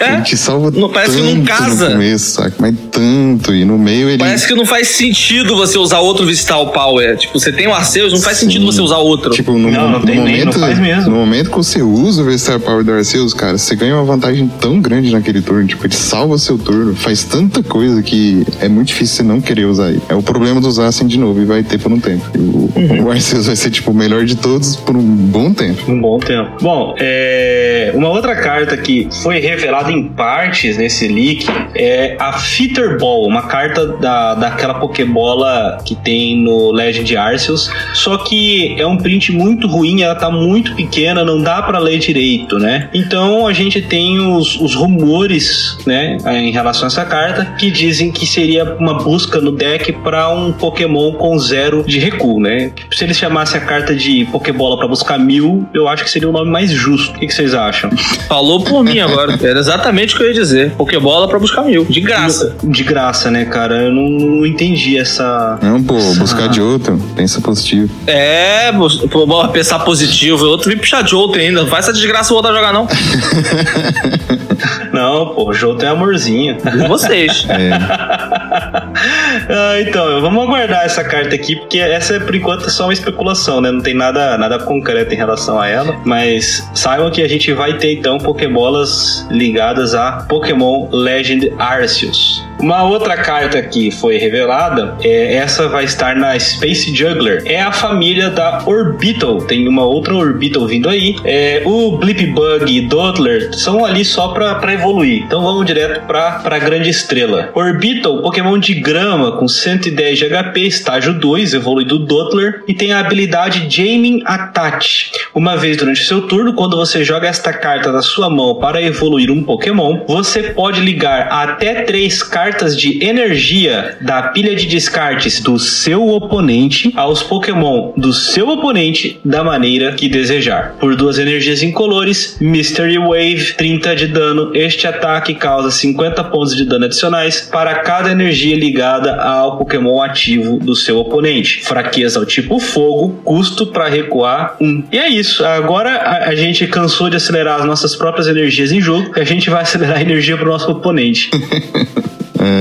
É? Ele te salva Não, parece que não no começo, saca? Mas tanto. E no meio ele. Parece que não faz sentido você usar outro Vistal Power. Tipo, você tem o Arceus, não faz Sim. sentido você usar outro. Tipo, no, Não, não no tem nem, momento, não faz mesmo. No momento que você usa o Versar Power do Arceus, cara, você ganha uma vantagem tão grande naquele turno. Tipo, ele salva seu turno, faz tanta coisa que é muito difícil você não querer usar ele. É o problema do usar assim de novo e vai ter por um tempo. E o, Uhum. o Arceus vai ser, tipo, o melhor de todos por um bom tempo. Um bom tempo. Bom, é, uma outra carta que foi revelada em partes nesse leak é a Fitter Ball, uma carta da, daquela Pokébola que tem no Legend Arceus. Só que é um print muito ruim, ela tá muito pequena, não dá pra ler direito, né? Então a gente tem os, os rumores, né, em relação a essa carta, que dizem que seria uma busca no deck pra um Pokémon com zero de recuo, né? Se eles chamassem a carta de Pokébola pra buscar mil, eu acho que seria o nome mais justo. O que, que vocês acham? Falou por mim agora. Era exatamente o que eu ia dizer. Pokébola pra buscar mil. De graça. De graça, né, cara? Eu não, não entendi essa. Não, pô, essa- buscar de outro, pensa positivo. É, pô, bom, pensar positivo. Outro vim puxar de outro ainda. Não faz essa desgraça voltar a jogar, não. Não, pô, o Jô tem amorzinho. E vocês. É, Ah, então, vamos aguardar essa carta aqui, porque essa, por enquanto, é só uma especulação, né? Não tem nada, nada concreto em relação a ela. Mas saibam que a gente vai ter, então, Pokébolas ligadas a Pokémon Legend Arceus. Uma outra carta que foi revelada, é, essa vai estar na Space Juggler. É a família da Orbital. Tem uma outra Orbital vindo aí. É, o Blipbug e Dottler são ali só pra evoluir. Então vamos direto pra, pra grande estrela. Orbital, Pokémon de grama com 110 de HP, estágio 2, evoluído Dottler. E tem a habilidade Jaming Attach. Uma vez durante seu turno, quando você joga esta carta da sua mão para evoluir um Pokémon, você pode ligar até três cartas de energia da pilha de descartes do seu oponente aos Pokémon do seu oponente da maneira que desejar. Por duas energias incolores, Mystery Wave, 30 de dano. Este ataque causa 50 pontos de dano adicionais para cada energia ligada ao Pokémon ativo do seu oponente. Fraqueza ao tipo fogo, custo para recuar 1. E é isso. Agora a, gente cansou de acelerar as nossas próprias energias em jogo, a gente vai acelerar a energia pro nosso oponente.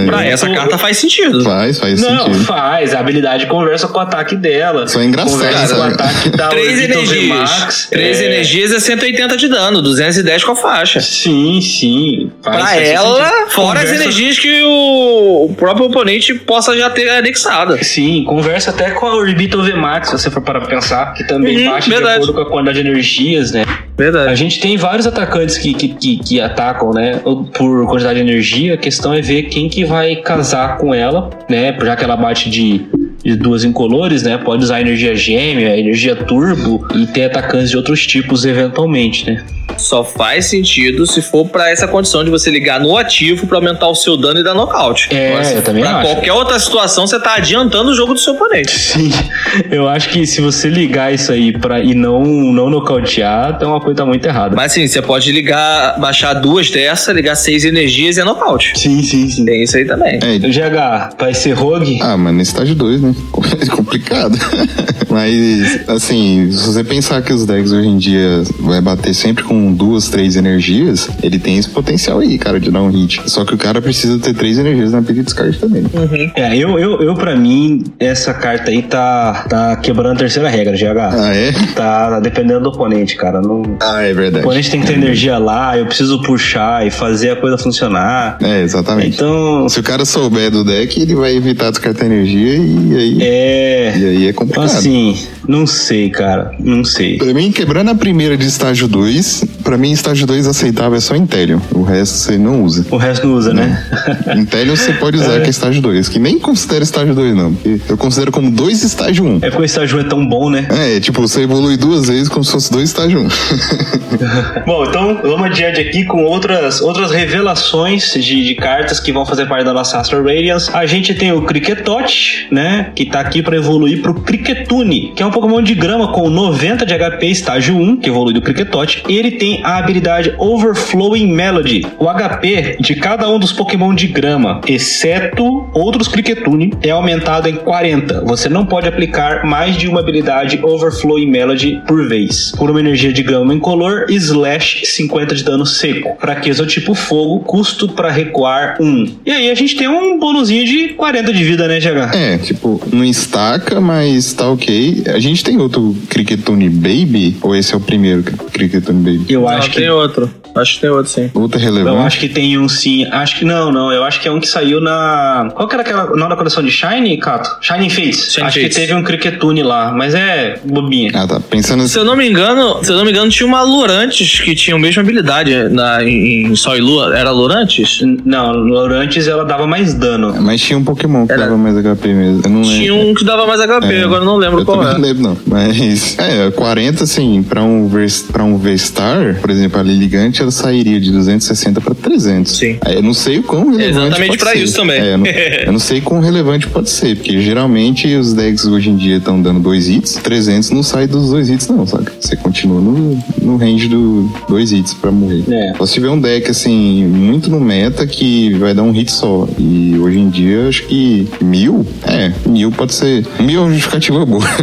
Pra essa eu- carta faz sentido. faz, faz Não, sentido. faz. A habilidade conversa com o ataque dela. Só é engraçado, Conversa com o ataque da Três energias. VMAX. Três É, energias é 180 de dano, 210 com a faixa. Sim, sim. Faz- Pra faz ela, sentido. fora as Conversa- energias que o, o próprio oponente possa já ter anexada. Sim, conversa até com a Orbital VMAX, se você for para pensar, que também Uhum, baixa verdade. de acordo com a quantidade de energias, né? A Verdade. gente tem vários atacantes que, que, que, que atacam, né? Por quantidade de energia. A questão é ver quem que vai casar com ela, né? Já que ela bate de, de duas incolores, né? Pode usar energia gêmea, energia turbo e ter atacantes de outros tipos eventualmente, né? Só faz sentido se for pra essa condição de você ligar no ativo pra aumentar o seu dano e dar nocaute. É, Agora, se eu também pra acho. qualquer outra situação, você tá adiantando o jogo do seu oponente. Sim, eu acho que se você ligar isso aí pra, e não, não nocautear, tem uma coisa muito errada. Mas sim, você pode ligar, baixar duas dessa, ligar seis energias e é nocaute. Sim, sim, sim. Tem isso aí também. É, GH, vai ser rogue? Ah, mas no estágio 2, né? É complicado. mas, assim, se você pensar que os decks hoje em dia vai bater sempre com duas, três energias, ele tem esse potencial aí, cara, de dar um hit. Só que o cara precisa ter três energias na pilha de descarte também. É, eu, eu, eu pra mim, essa carta aí tá, tá quebrando a terceira regra, GH. Ah, é? Tá, tá dependendo do oponente, cara. Não, Ah, é o verdade. oponente tem que ter energia lá, eu preciso puxar e fazer a coisa funcionar. É, exatamente. Então, Se o cara souber do deck, ele vai evitar descartar energia e aí é. E aí é complicado. Assim, não sei, cara. Não sei. Pra mim, quebrando a primeira de estágio 2, pra mim, estágio 2 aceitável é só Intellion. O resto você não usa. O resto não usa, né? Intellion você pode usar, que é estágio 2, que nem considero estágio 2, não. Eu considero como dois estágio 1. Um. É porque o estágio é tão bom, né? É, tipo, você evolui duas vezes como se fosse dois estágio 1. Um. Bom, então vamos adiante aqui com outras, outras revelações de, de cartas que vão fazer parte da nossa Astral Radiance. A gente tem o Cricketote, né? Que tá aqui pra evoluir pro Cricketune, que é um Pokémon de grama com 90 de HP estágio 1, que evolui do Cricketote. Ele tem a habilidade Overflowing Melody. O HP de cada um dos Pokémon de grama, exceto outros Cricketune, é aumentado em 40. Você não pode aplicar mais de uma habilidade Overflowing Melody por vez. Por uma energia de grama incolor, slash 50 de dano seco. Fraqueza tipo fogo, custo para recuar 1. E aí a gente tem um bonuzinho de 40 de vida, né, GH? É, tipo, não estaca, mas tá ok. A gente tem outro Cricketune Baby? Ou esse é o primeiro Cricketune Baby? Eu acho que tem outro. Acho que tem outro, sim. Outro Eu relevante? acho que tem um sim. Acho que não, não. Eu acho que é um que saiu na. Qual que era aquela. Não da coleção de Shine, Cato? Shining Face. Shining acho Fates. que teve um Cricketune lá, mas é bobinha. Ah, tá. Pensando assim. Se eu não me engano, se eu não me engano, tinha uma Lurantes que tinha a mesma habilidade na, em, Sol e Lua. Era Lurantes? Não, no Lorantes ela dava mais dano. Mas tinha um Pokémon que Era- dava mais HP mesmo. Eu não Tinha lembro. um que dava mais HP, É. agora eu não lembro Eu qual é. não lembro, não. Mas, é, 40, assim, pra um, Vers- pra um V-Star, por exemplo, a Liligante, ela sairia de 260 pra 300. Sim. Aí eu não sei o quão relevante Exatamente pode pra ser. isso também. É, eu, não, eu não sei quão relevante pode ser, porque geralmente os decks hoje em dia estão dando dois hits, 300 não sai dos dois hits não, saca? Você continua no, no range do dois hits pra morrer. É. Só se tiver um deck, assim, muito no meta que vai dar um hit só. E hoje em dia, acho que mil, é, mil pode ser. Mil é uma justificativa boa.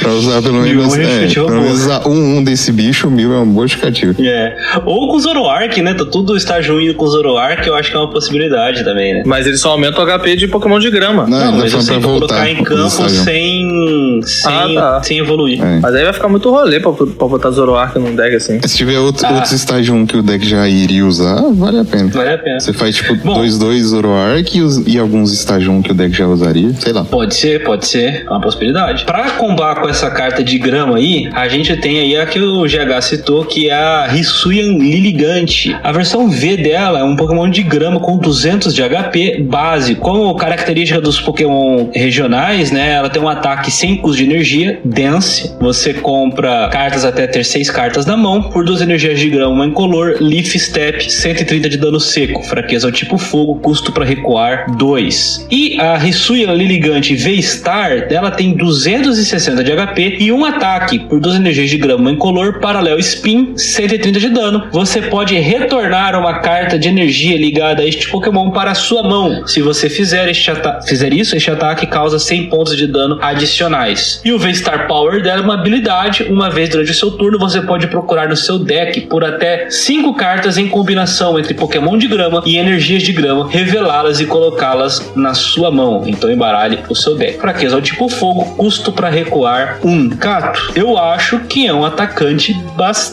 pra usar pelo Mil é menos. uma É, boa. menos usar um, um desse bicho, mil é uma boa justificativa. É. Ou com Zoroark, né? Tá tudo estágio 1 indo com Zoroark, eu acho que é uma possibilidade também, né? Mas ele só aumenta o HP de Pokémon de grama. Não, Não, ele mas tá eu sei colocar em campo sem. sem, Ah, tá. sem evoluir. É. Mas aí vai ficar muito rolê pra, pra botar Zoroark num deck assim. Se tiver outro, Ah. outros estágio 1 que o deck já iria usar, vale a pena. Vale a pena. Você faz tipo Bom. 2-2 Zoroark e, e alguns estágio 1 que o deck já usaria, sei lá. Pode ser, pode ser, é uma possibilidade. Pra combar com essa carta de grama aí, a gente tem aí a que o GH citou, que é a Hisuian Liligante. A versão V dela é um Pokémon de grama com 200 de HP base. Como característica dos Pokémon regionais, né, ela tem um ataque sem custo de energia, Dance. Você compra cartas até ter 6 cartas na mão, por duas energias de grama, uma incolor, Leaf Step, 130 de dano seco, fraqueza ao tipo fogo, custo para recuar 2. E a Hisuian Liligante V-Star, ela tem 260 de HP e um ataque por duas energias de grama incolor, paralelo spin, 130 de dano. Você pode retornar uma carta de energia ligada a este Pokémon para a sua mão. Se você fizer, este fizer isso, este ataque causa 100 pontos de dano adicionais. E o V-Star Power dela é uma habilidade. Uma vez durante o seu turno, você pode procurar no seu deck por até 5 cartas em combinação entre Pokémon de grama e energias de grama, revelá-las e colocá-las na sua mão. Então embaralhe o seu deck. Fraqueza ao tipo fogo, custo para recuar 1. Um. Cato, eu acho que é um atacante bastante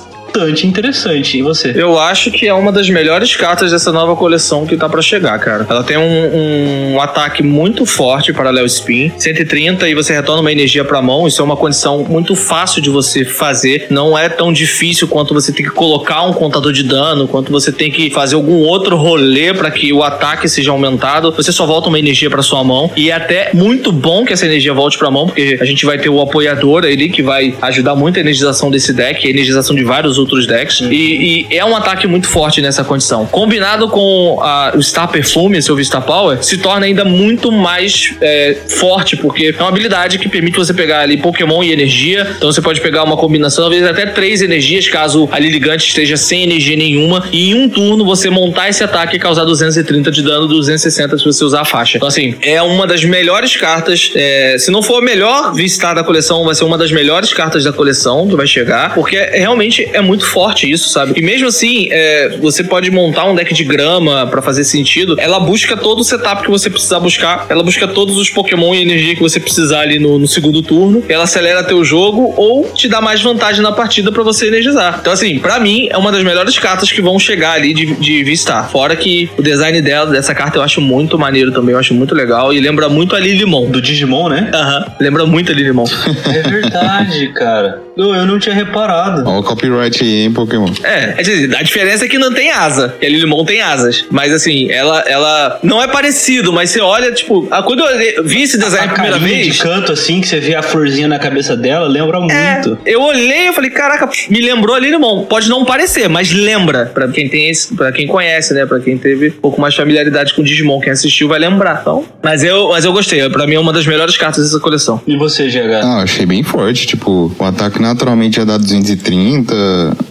interessante. E você? Eu acho que é uma das melhores cartas dessa nova coleção que tá pra chegar, cara. Ela tem um, um ataque muito forte para Spin, 130 e você retorna uma energia pra mão. Isso é uma condição muito fácil de você fazer. Não é tão difícil quanto você tem que colocar um contador de dano, quanto você tem que fazer algum outro rolê para que o ataque seja aumentado. Você só volta uma energia pra sua mão e é até muito bom que essa energia volte pra mão, porque a gente vai ter o apoiador ali que vai ajudar muito a energização desse deck, a energização de vários outros decks. E, e é um ataque muito forte nessa condição. Combinado com a- o Star Perfume, seu Star Power, se torna ainda muito mais é, forte, porque é uma habilidade que permite você pegar ali Pokémon e energia. Então você pode pegar uma combinação, talvez até três energias, caso a Liligante esteja sem energia nenhuma. E em um turno você montar esse ataque e causar 230 de dano, 260 se você usar a faixa. Então, assim, é uma das melhores cartas. é, se não for a melhor Vistar da coleção, vai ser uma das melhores cartas da coleção que vai chegar. Porque realmente é muito forte isso, sabe? E mesmo assim, é, você pode montar um deck de grama pra fazer sentido. Ela busca todo o setup que você precisar buscar. Ela busca todos os Pokémon e energia que você precisar ali no, no segundo turno. Ela acelera teu jogo ou te dá mais vantagem na partida pra você energizar. Então, assim, pra mim, é uma das melhores cartas que vão chegar ali de, de Vistar. Fora que o design dela, dessa carta, eu acho muito maneiro também. Eu acho muito legal. E lembra muito a Lilimon. Do Digimon, né? Aham. Lembra muito a Lilimon. É verdade, cara. Eu, eu não tinha reparado. Ó, o copyright em Pokémon. É, é dizer, a diferença é que não tem asa. Que a Lilimon tem asas. Mas assim, ela, ela não é parecido, mas você olha, tipo, a- quando eu vi esse design A a primeira vez. de canto, assim, que você vê a florzinha na cabeça dela, lembra É, muito. eu olhei e falei, caraca, me lembrou a Lilimon. Pode não parecer, mas lembra. Pra quem tem esse, pra quem conhece, né? Pra quem teve um pouco mais de familiaridade com o Digimon, quem assistiu vai lembrar. Então, mas eu, mas eu gostei. Pra mim é uma das melhores cartas dessa coleção. E você, GH? Ah, achei bem forte. Tipo, o ataque naturalmente já dá 230.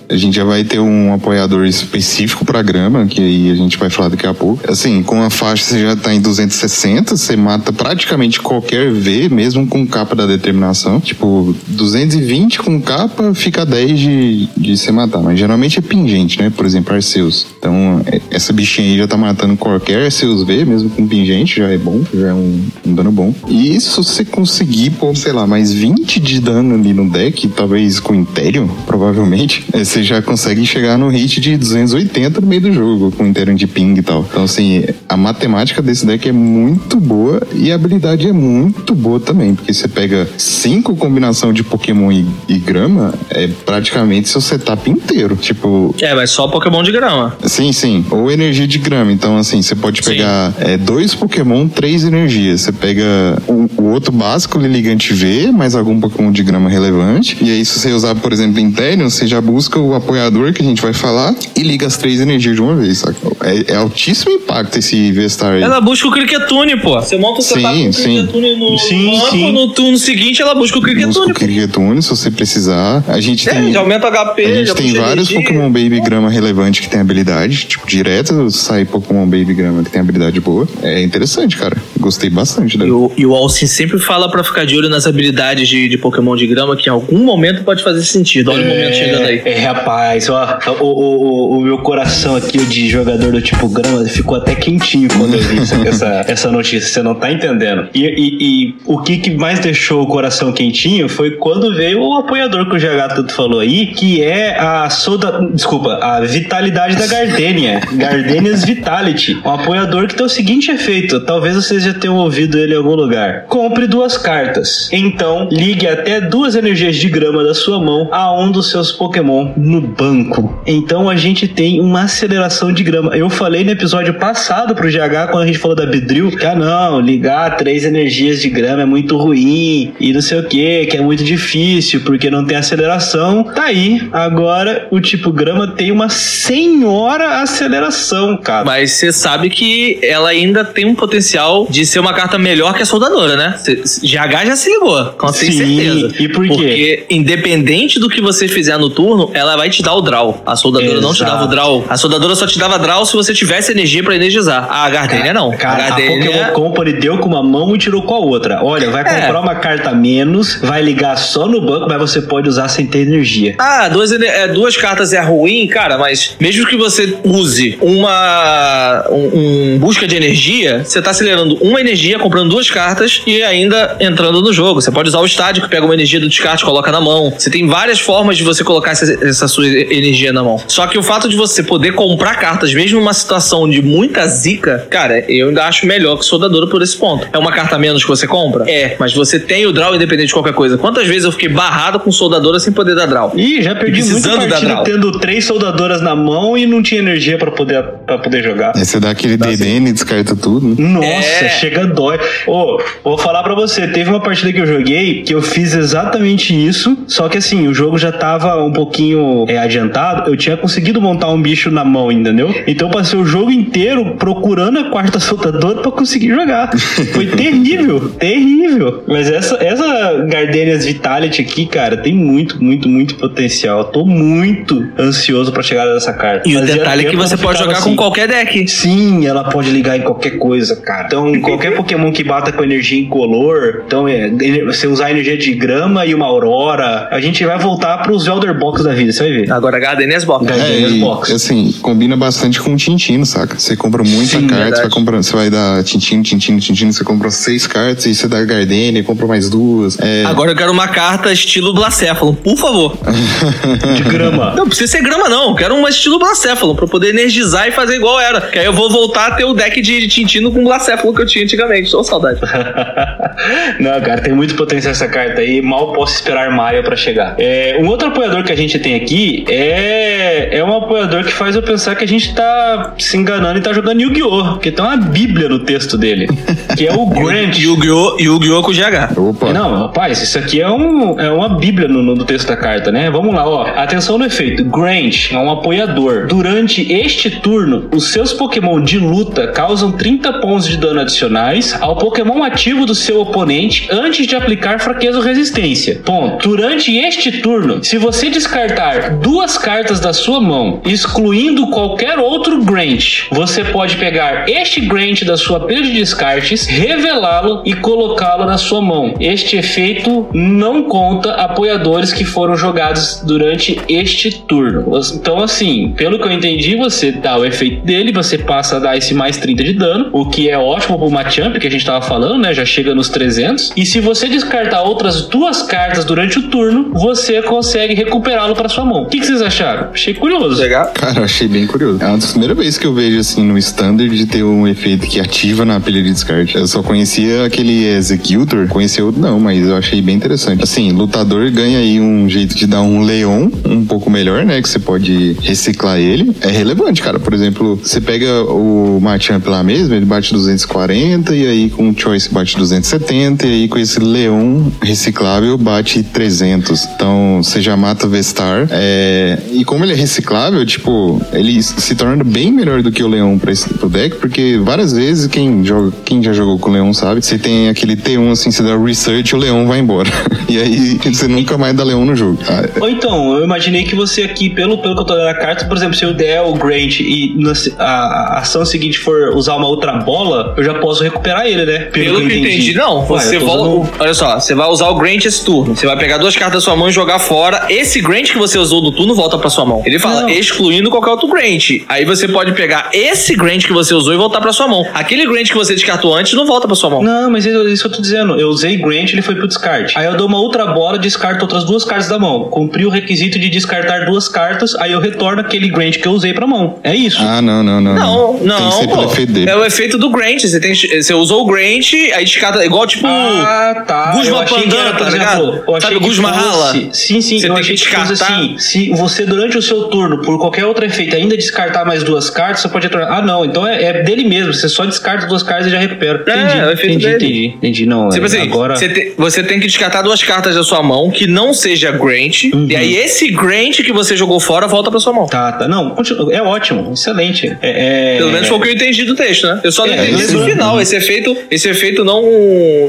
A gente já vai ter um apoiador específico pra grama, que aí a gente vai falar daqui a pouco. Assim, com a faixa você já tá em 260, você mata praticamente qualquer V, mesmo com capa da determinação. Tipo, 220 com capa fica 10 de, de você matar. Mas geralmente é pingente, né? Por exemplo, Arceus. Então, é- essa bichinha aí já tá matando qualquer Arceus V, mesmo com pingente, já é bom, já é um, um dano bom. E se você conseguir pôr, sei lá, mais 20 de dano ali no deck, talvez com Imperium, provavelmente, é, você já consegue chegar no hit de 280 no meio do jogo, com Imperium de ping e tal. Então, assim, a matemática desse deck é muito boa e a habilidade é muito boa também, porque você pega cinco combinação de Pokémon e, e grama, é praticamente seu setup inteiro. Tipo, É, mas só Pokémon de grama. Sim, sim. Ou energia de grama. Então, assim, você pode pegar é, dois Pokémon, três energias. Você pega o, o outro básico, Lilligant V, mais algum Pokémon de grama relevante. E aí, se você usar, por exemplo, Imperium, você já busca o apoiador que a gente vai falar e liga as três energias de uma vez, saca? É, é altíssimo impacto esse V-Star aí. Ela busca o Cricketune, pô. Você monta o setup Sim, o sim. Cricketune no Sim, banco, sim. no turno seguinte ela busca o Busca Cricketune, o pô. Cricketune, se você precisar. A gente É, tem... já aumenta o HP, A gente já tem vários energia. Pokémon Baby Grama relevante que tem habilidade. Tipo, direto sai Pokémon Baby Grama que tem habilidade boa. É interessante, cara. Gostei bastante da. E o, e o Alcin sempre fala pra ficar de olho nas habilidades de, de Pokémon de grama, que em algum momento pode fazer sentido. Olha o momento chegando aí. É, rapaz, ó, o, o, o, meu coração aqui de jogador do tipo grama ficou até quentinho quando eu vi essa, essa, essa notícia, você não tá entendendo. E, e, e o que, que mais deixou o coração quentinho foi quando veio o apoiador que o GH tanto falou aí, que é a soda, desculpa, a vitalidade da Gardenia, Gardenia's Vitality, um apoiador que tem o seguinte efeito, talvez vocês já tenham ouvido ele em algum lugar. Compre duas cartas, então ligue até duas energias de grama da sua mão a um dos seus Pokémon no banco. Então a gente tem uma aceleração de grama. Eu falei no episódio passado pro GH quando a gente falou da Bedrill, que ah não, ligar três energias de grama é muito ruim e não sei o que, que é muito difícil porque não tem aceleração. Tá aí, agora o tipo grama tem uma senhora aceleração, cara. Mas você sabe que ela ainda tem um potencial de ser uma carta melhor que a soldadora, né? Cê- GH já se ligou, com certeza. e por quê? Porque, independente do que você fizer no turno, ela vai te dar o draw. A soldadora não te Exato. dava o draw. A soldadora só te dava draw se você tivesse energia pra energizar. A Gardenia não. Cara, a a Gardenia. Pokémon Company deu com uma mão e tirou com a outra. Olha, vai É. comprar uma carta a menos, vai ligar só no banco, mas você pode usar sem ter energia. Ah, duas, é, duas cartas é ruim, cara, mas mesmo que você use uma um, um busca de energia, você tá acelerando uma energia, comprando duas cartas e ainda entrando no jogo. Você pode usar o estádio, que pega uma energia do descarte e coloca na mão. Você tem várias formas de você colocar essa, essa sua energia na mão. Só que o fato de você poder comprar cartas, mesmo numa situação de muita zica, cara, eu ainda acho melhor que Soldadora por esse ponto. É uma carta a menos que você compra? É, mas você tem o draw independente de qualquer coisa. Quantas vezes eu fiquei barrado com Soldadora sem poder dar draw? Ih, já perdi E muita partida tendo três soldadoras na mão e não tinha energia pra poder, pra poder jogar. Aí você dá aquele DDN e descarta tudo? Nossa, É. chega dói. Ô, vou falar pra você, teve uma partida que eu joguei que eu fiz exatamente isso, só que assim, o jogo já tava um pouquinho é, adiantado, eu tinha conseguido montar um bicho na mão, entendeu? Então eu passei o jogo inteiro procurando a quarta soltadora pra conseguir jogar. Foi terrível, terrível. Mas essa, essa Gardenia's Vitality aqui, cara, tem muito, muito, muito potencial. Eu tô muito ansioso pra chegar nessa carta. E o Fazia detalhe é que você pode jogar assim. com qualquer deck. Sim, ela pode ligar em qualquer coisa, cara. Então, qualquer Pokémon que bata com energia incolor, então é, você usar energia de grama e uma aurora, a gente vai voltar pros Elder Box da vida, você vai ver. Agora Gardenia's Box. Gar- É, e, Box. assim, combina bastante com o Tintino, saca? Você compra muita Sim, carta, você vai comprando, você vai dar Tintino, Tintino, Tintino, você compra seis cartas e você dá Gardenia, compra mais duas. É, Agora eu quero uma carta estilo Blacéfalo, por favor. De grama. Não precisa ser grama, não. Eu quero uma estilo Blacéfalo, pra poder energizar e fazer igual era. Que aí eu vou voltar a ter o deck de Tintino com Blacéfalo que eu tinha antigamente. Tô com saudade. Não, cara, tem muito potencial essa carta aí. Mal posso esperar maio pra chegar. É, um outro apoiador que a gente gente tem aqui é, é um apoiador que faz eu pensar que a gente tá se enganando e tá jogando Yu-Gi-Oh! Porque tem uma bíblia no texto dele, que é o Grant. Yu-Gi-Oh! Yu-Gi-Oh! com GH. Opa. Não, rapaz, isso aqui é, um, é uma bíblia no, no texto da carta, né? Vamos lá, ó. Atenção no efeito. Grant é um apoiador. Durante este turno, os seus Pokémon de luta causam 30 pontos de dano adicionais ao Pokémon ativo do seu oponente antes de aplicar fraqueza ou resistência. Ponto. Durante este turno, se você descartar duas cartas da sua mão, excluindo qualquer outro Grant, você pode pegar este Grant da sua pilha de descartes, revelá-lo e colocá-lo na sua mão. Este efeito não conta apoiadores que foram jogados durante este turno. Então, assim, pelo que eu entendi, você dá o efeito dele, você passa a dar esse mais 30 de dano, o que é ótimo pro Machamp, que a gente tava falando, né? Já chega nos 300. E se você descartar outras duas cartas durante o turno, você consegue recuperá-lo para sua mão. O que, que vocês acharam? Achei curioso. Legal. Cara, eu achei bem curioso. É uma das primeiras vezes que eu vejo, assim, no standard de ter um efeito que ativa na pilha de descarte. Eu só conhecia aquele Executor, conhecia outro não, mas eu achei bem interessante. Assim, lutador ganha aí um jeito de dar um leão um pouco melhor, né? Que você pode reciclar ele. É relevante, cara. Por exemplo, você pega o Machamp lá mesmo, ele bate 240, e aí com o Choice bate 270, e aí com esse leão reciclável bate 300. Então, você já mata o Vestar. É... E como ele é reciclável, tipo, ele se torna bem melhor do que o leão pra esse, pro deck, porque várias vezes quem joga, quem já jogou com o leão sabe, você tem aquele T1 assim, você dá research, o leão vai embora. e aí você nunca mais dá leão no jogo. Ah, Ou então, eu imaginei que você aqui, pelo, pelo que eu tô lendo na carta, por exemplo, se eu der o Grant e na, a, a ação seguinte for usar uma outra bola, eu já posso recuperar ele, né? Pelo que eu entendi, não. Ué, Você volta. usando- Olha só, você vai usar o Grant esse turno. Você vai pegar duas cartas da sua mão e jogar fora. Esse Grant que você usou no turno volta pra sua mão. Ele fala, Não. excluindo qualquer outro Grant. Aí você pode pegar esse Grant que você usou e voltar pra sua mão. Aquele Grant que você descartou antes não volta pra sua mão. Não, mas isso isso eu tô dizendo. Eu usei Grant, ele foi pro descarte. Aí eu dou uma outra bola, descarto outras duas cartas da mão. Cumpri o requisito de descartar duas cartas, aí eu retorno aquele Grant que eu usei pra mão. É isso. Ah, não, não, não. Não, Tem que não, ser pelo pô. efeito dele. É o efeito do Grant. Você, tem, você usou o Grant, aí descarta. Igual tipo. Ah, tá. Que Pandana, tá ligado? Sabe fosse- Rala? Sim, sim. Você eu tem achei que descartar. Assim. Se você, durante o seu turno, por qualquer outro efeito, ainda descartar mais duas cartas, você pode retornar. Ah, não. Então é, é dele mesmo. Você só descarta duas cartas e já recupera. É, Entendi, é entendi, entendi. Entendi, não. Tipo é, assim, agora... você, te- você tem que descartar duas cartas da sua mão que não seja Grant. Uhum. E aí esse Grant que você jogou fora volta pra sua mão. Tá, tá. Não, continua. É ótimo. Excelente. É, é- Pelo menos foi o que eu entendi do texto, né? Eu só É, entendi isso- no final. Esse efeito, esse efeito não,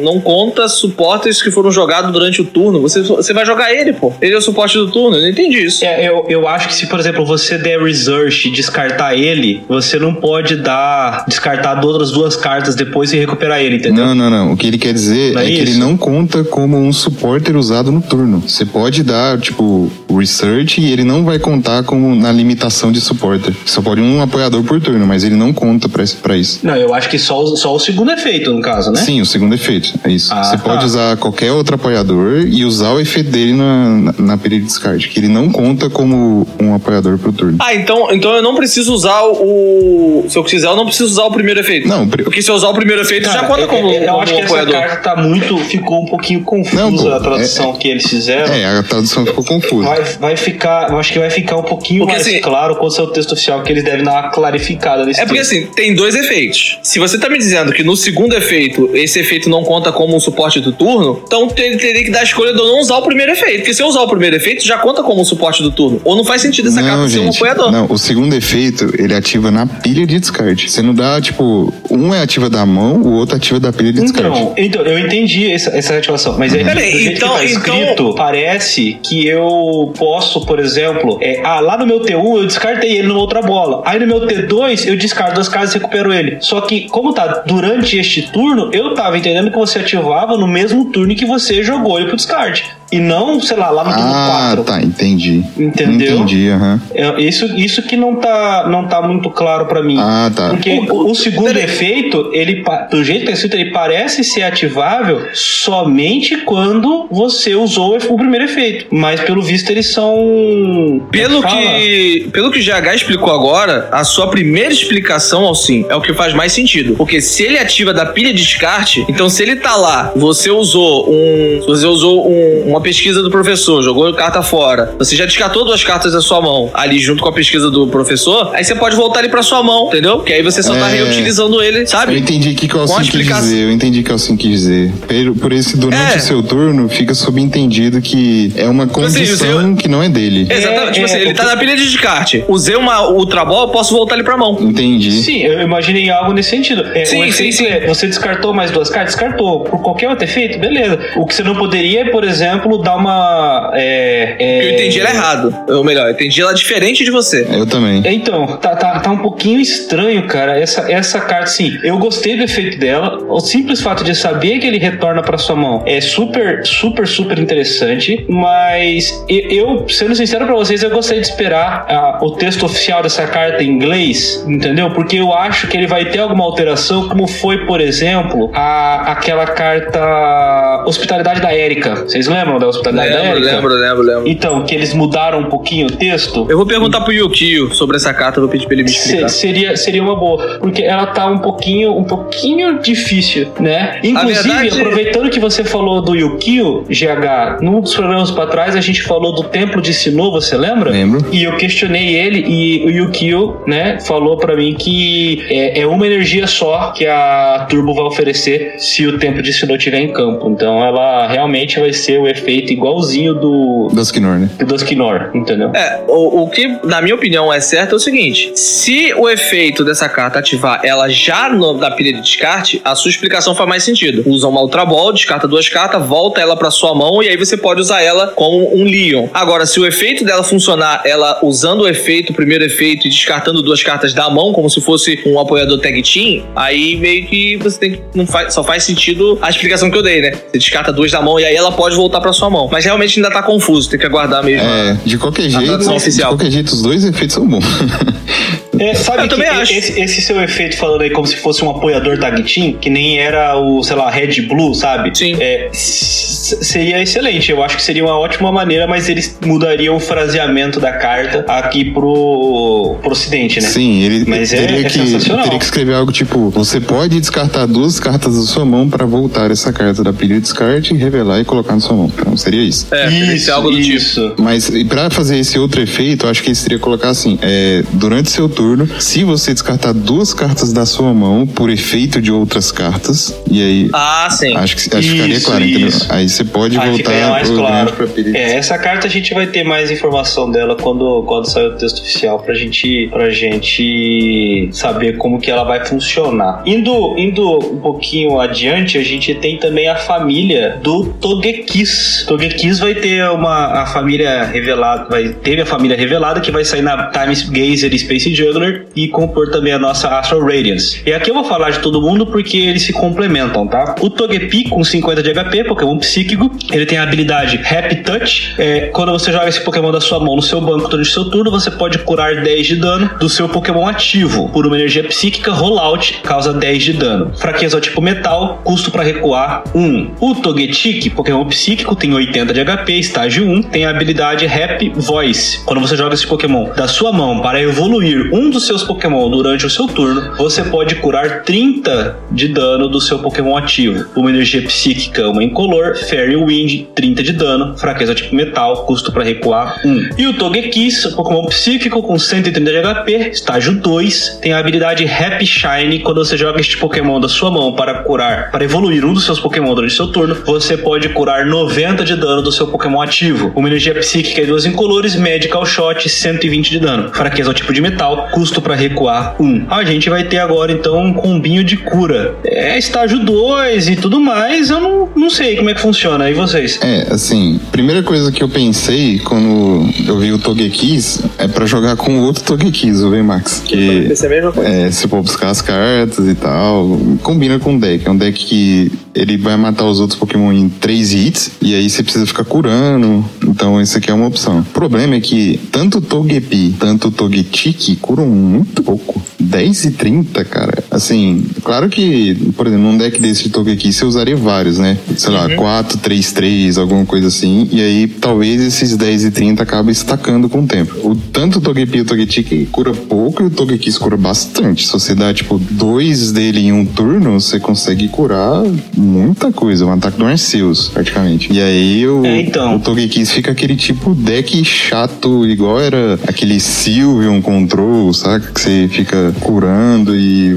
não conta suportes que foram jogados durante o turno. Você, você vai jogar ele, pô. Ele é o suporte do turno. Eu não entendi isso. É, eu, eu acho que se, por exemplo, você der research e descartar ele, você não pode dar descartar outras duas cartas depois e recuperar ele, entendeu? Não, não, não. O que ele quer dizer Não é, é que ele não conta como um supporter usado no turno. Você pode dar, tipo, research e ele não vai contar como na limitação de supporter. Só pode um apoiador por turno, mas ele não conta pra, isso. Não, eu acho que só, o- só o segundo efeito, no caso, né? Sim, o segundo efeito. É isso. Ah, Você tá. pode usar qualquer outro apoiador e usar o efeito dele na, na, na de descarte, que ele não conta como um apoiador pro turno. Ah, então, então eu não preciso usar o. Se eu quiser, eu não preciso usar o primeiro efeito. Não, pri- Porque se eu usar o primeiro efeito, Cara, já conta como, eu, eu como acho que essa apoiador. carta tá muito. Ficou um pouquinho confusa Não, pô, a tradução que eles fizeram. É, a tradução ficou confusa. Vai, vai ficar, eu acho que vai ficar um pouquinho Porque, mais assim, claro quando é o texto oficial, que eles devem dar uma clarificada nesse É porque texto. assim, tem dois efeitos. Se você tá me dizendo que no segundo efeito, esse efeito não conta como um suporte do turno, então ele teria que dar a escolha de eu não usar o primeiro efeito. Porque se eu usar o primeiro efeito, já conta como um suporte do turno. Ou não faz sentido essa carta Não, ser um gente. apoiador. Não, o segundo efeito, ele ativa na pilha de descarte. Você não dá, tipo, um é ativa da mão, o outro ativa da pilha de descarte. Então, então, eu entendi essa, essa ativação, mas é Peraí, do jeito então- que tá então- escrito, parece que eu posso, por exemplo, é, ah, lá no meu T1 eu descartei ele numa outra bola. Aí no meu T2 eu descarto duas cartas e recupero ele. Só que, como tá durante este turno, eu tava entendendo que você ativava no mesmo turno que você jogou ele pro descarte. E não, sei lá, lá no turno Ah, 4. tá, entendi. Entendeu? Entendi, aham. É, Isso, isso que não tá, não tá muito claro pra mim. Ah, tá. Porque o, o segundo Peraí. efeito, ele, do jeito que tá escrito, ele parece ser ativável somente quando você usou o primeiro efeito. Mas pelo visto eles são. Pelo Fala. que, pelo que o GH explicou agora, a sua primeira explicação ao sim é o que faz mais sentido. Porque se ele ativa da pilha de descarte, então se ele tá lá, você usou um. Você usou um, um pesquisa do professor, jogou carta fora. Você já descartou duas cartas da sua mão ali junto com a pesquisa do professor. Aí você pode voltar ele pra sua mão, entendeu? Que aí você só tá É. reutilizando ele, sabe? Eu entendi o que, que o Com a Alcin quis dizer. Eu entendi o que o Alcin quis dizer. Por, por esse, durante É. o seu turno, fica subentendido que é uma assim, condição eu- que não é dele. Exatamente, tipo é, assim, ele o tá que- na pilha de descarte. Usei uma Ultra Ball, eu posso voltar ele pra mão. Entendi. Sim, eu imaginei algo nesse sentido. É, Sim, sim, sim. é, você descartou mais duas cartas? Descartou. Por qualquer outro efeito, beleza. O que você não poderia é, por exemplo, dar uma. É, é- Eu entendi ela errado. Ou melhor, eu entendi ela diferente de você. Eu também. É, Então, tá, tá, tá um pouquinho estranho, cara. Essa, essa carta, sim, eu gostei do efeito dela. O simples fato de saber que ele retorna pra sua mão é super, super, super interessante. Mas eu, sendo sincero pra vocês, eu gostaria de esperar ah, o texto oficial dessa carta em inglês, entendeu? Porque eu acho que ele vai ter alguma alteração, como foi, por exemplo, a, aquela carta Hospitalidade da Érica. Vocês lembram da Hospitalidade da Lembro, Érica? lembro, lembro, lembro. Então, que eles mudaram um pouquinho o texto. Eu vou perguntar pro Yukio sobre essa carta, vou pedir pra ele me explicar. Se- seria, seria uma boa, porque ela tá um pouquinho, um pouquinho difícil, né? Inclusive, verdade- aproveitando que você falou do Yukio, GH, num dos programas pra trás a gente falou do Templo de Sinnoh, você lembra? Lembro. E eu questionei ele e o Yukio, né, falou pra mim que é, é uma energia só que a Turbo vai oferecer se o Templo de Sinnoh estiver em campo. Então ela realmente vai ser o efeito igualzinho do Duskinor, né? do Duskinor, entendeu? É, o, o que, na minha opinião, é certo é o seguinte: se o efeito dessa carta ativar ela já no- na pilha de descarte, a sua explicação faz mais sentido. Usa uma Ultra Ball, descarta duas cartas, volta ela pra sua mão e aí você pode usar ela como um Leon. Agora, se o efeito dela funcionar, ela usando o efeito, o primeiro efeito, e descartando duas cartas da mão, como se fosse um apoiador tag team, aí meio que você tem que. Não faz, só faz sentido a explicação que eu dei, né? Você descarta duas da mão e aí ela pode voltar pra sua mão. Mas realmente ainda tá confuso, tem que aguardar mesmo. É, de qualquer jeito, de oficial. qualquer jeito, os dois efeitos são bons. É, sabe Eu que também acho. Esse, esse seu efeito falando aí como se fosse um apoiador tag team, que nem era o, sei lá, Red Blue, sabe? Sim. É, seria excelente. Eu acho que seria uma ótima maneira, mas eles mudariam o fraseamento da carta aqui pro, pro ocidente, né? Sim, ele Mas é- teria, é que, sensacional. teria que escrever algo tipo: você pode descartar duas cartas da sua mão para voltar essa carta da pilha de descarte, revelar e colocar na sua mão. Então seria isso. É, teria que ser algo do tipo. isso. Mas e pra fazer esse outro efeito, eu acho que ele seria colocar assim: é, durante seu turno, se você descartar duas cartas da sua mão por efeito de outras cartas, e aí. Ah, sim. Acho que, acho que ficaria Isso, claro, entendeu? isso. Aí você pode Aí voltar pro claro. grande É, essa carta a gente vai ter mais informação dela quando, quando sair o texto oficial pra gente, pra gente saber como que ela vai funcionar. Indo, indo um pouquinho adiante, a gente tem também a família do Togekis. Togekis vai ter uma a família revelada, vai teve a família revelada que vai sair na Time Gazer e Space Juggler e compor também a nossa Astral Radiance. E aqui eu vou falar de todo mundo porque eles se complementam, tá? O Togepi com 50 de HP, Pokémon psíquico, ele tem a habilidade Happy Touch. É, quando você joga esse Pokémon da sua mão no seu banco durante o seu turno, você pode curar 10 de dano do seu Pokémon ativo. Por uma energia psíquica, Rollout causa 10 de dano. Fraqueza ao tipo metal, custo para recuar 1. O Togetic, Pokémon psíquico, tem 80 de HP, estágio 1, tem a habilidade Happy Voice. Quando você joga esse Pokémon da sua mão para evoluir um dos seus Pokémon durante o seu turno, você pode curar 30 de dano do seu Pokémon ativo. Uma energia psíquica, uma incolor, Fairy Wind, 30 de dano, fraqueza tipo metal, custo para recuar 1. E o Togekiss, Pokémon psíquico com 130 de HP, estágio 2, tem a habilidade Happy Shine. Quando você joga este Pokémon da sua mão para curar, para evoluir um dos seus Pokémon durante o seu turno, você pode curar 90 de dano do seu Pokémon ativo. Uma energia psíquica e duas incolores, Medical Shot, 120 de dano. Fraqueza ao tipo de metal, custo para recuar 1. A gente vai ter agora então um combinho de cura. É estágio 2 e tudo mais, eu não, não sei como é que funciona. E vocês? É, assim, primeira coisa que eu pensei quando eu vi o Togekiss é pra jogar com o outro Togekiss, o VMAX. Que Pensei a mesma coisa. é, se for buscar as cartas e tal, combina com o deck. É um deck que ele vai matar os outros Pokémon em 3 hits, e aí você precisa ficar curando. Então, isso aqui é uma opção. O problema é que tanto o Togepi, tanto o Togetic curam muito pouco. 10 e 30, cara. Assim, claro que, por exemplo, num deck desse de Togekiss você usaria vários, né? Sei lá, 4, 3, 3, alguma coisa assim. E aí, talvez esses 10 e 30 acabem estacando com o tempo. O, tanto o Togepi e o Togetic cura pouco e o Togekiss cura bastante. Se você dá, tipo, dois dele em um turno, você consegue curar muita coisa, um ataque do Arceus, praticamente. E aí o, É, então. o Togekiss fica aquele tipo deck chato, igual era aquele Sylveon Control, saca? Que você fica curando e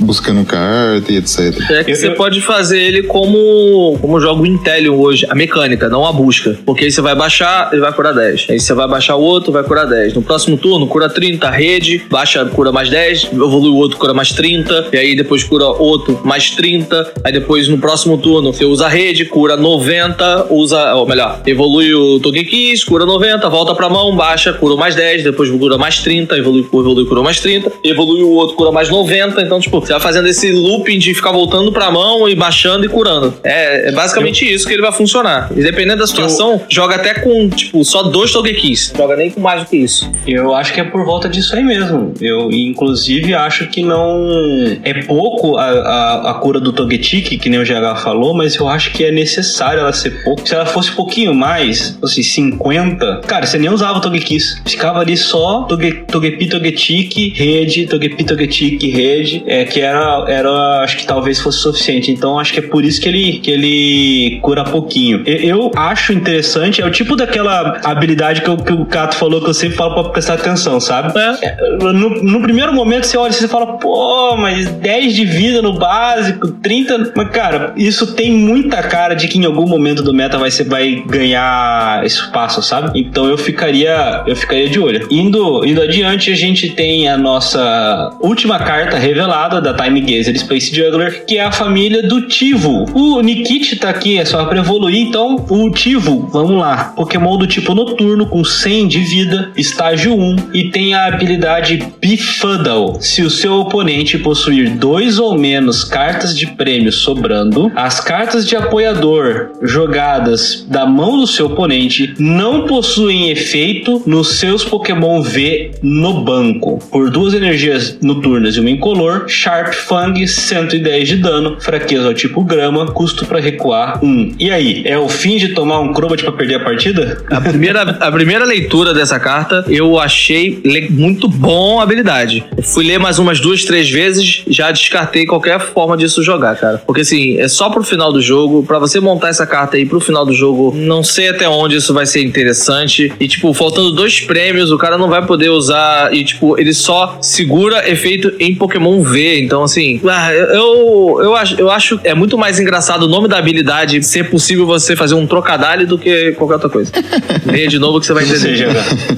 buscando carta e etc. É que você eu- pode fazer ele como, como joga o Intelion hoje, a mecânica, não a busca. Porque aí você vai baixar, ele vai curar 10. Aí você vai baixar o outro, vai curar 10. No próximo turno, cura 30, rede, baixa, cura mais 10, evolui o outro, cura mais 30, e aí depois cura outro, mais 30. Aí depois no próximo turno, você usa a rede, cura 90, usa, ou melhor, evolui o Togekiss, cura 90, volta pra mão, baixa, cura mais 10, depois cura mais 30, evolui, evolui cura mais 30, evolui o outro, cura mais 90. Então, tipo, você vai fazendo esse looping de ficar voltando pra mão e baixando e curando. É, é basicamente isso que ele vai funcionar. E dependendo da situação, joga até com, tipo, só dois Togekiss. Joga nem com mais do que isso. Eu acho que é por volta disso aí mesmo. Eu, inclusive, acho que não. É pouco a, a, a cura do Togetic, que nem o GH falou, mas eu acho que é necessário ela ser pouco. Se ela fosse um pouquinho mais, assim, 50, cara, você nem usava o Togekiss. Ficava ali só Toge, Togepi, Togetic, rede, Togepi, Togetic, rede, é, que era, era, acho que talvez fosse suficiente. Então, acho que é por isso que ele, que ele cura pouquinho. Eu, eu acho interessante, é o tipo daquela habilidade que, eu- que o Cato falou que eu sempre falo pra prestar atenção, sabe? É, No, no primeiro momento você olha e você fala, pô, mas 10 de vida no básico, 30. Mas, cara, isso tem muita cara de que em algum momento do meta vai, ser, vai ganhar espaço, sabe? Então eu ficaria, eu ficaria de olho. Indo, indo adiante, a gente tem a nossa última carta revelada da Time Gazer Space Juggler, que é a família do Tivo. O Nikit tá aqui, é só pra evoluir, então o Tivo, vamos lá. Pokémon do tipo noturno, com 100 de vida, estágio 1, e tem a habilidade Befuddle. Se o seu oponente possuir dois ou menos cartas de prêmio sobrando, as cartas de apoiador jogadas da mão do seu oponente não possuem efeito nos seus Pokémon V no banco. Por duas energias noturnas e uma incolor, Sharp Fang, 110 de dano, fraqueza ao tipo grama, custo pra recuar 1. E aí, é o fim de tomar um Crobat pra perder a partida? A primeira, a primeira leitura dessa carta, eu achei muito bom a habilidade. Fui ler mais umas duas, três vezes, já descartei qualquer forma disso jogar, cara. Porque assim, é só pro final do jogo. Pra você montar essa carta aí pro final do jogo, não sei até onde isso vai ser interessante. E, tipo, faltando dois prêmios, o cara não vai poder usar. E, tipo, ele só segura efeito em Pokémon V. Então, assim, ah, eu, eu, acho, eu acho é muito mais engraçado o nome da habilidade ser possível você fazer um trocadilho do que qualquer outra coisa. Leia de novo que você vai entender. seja,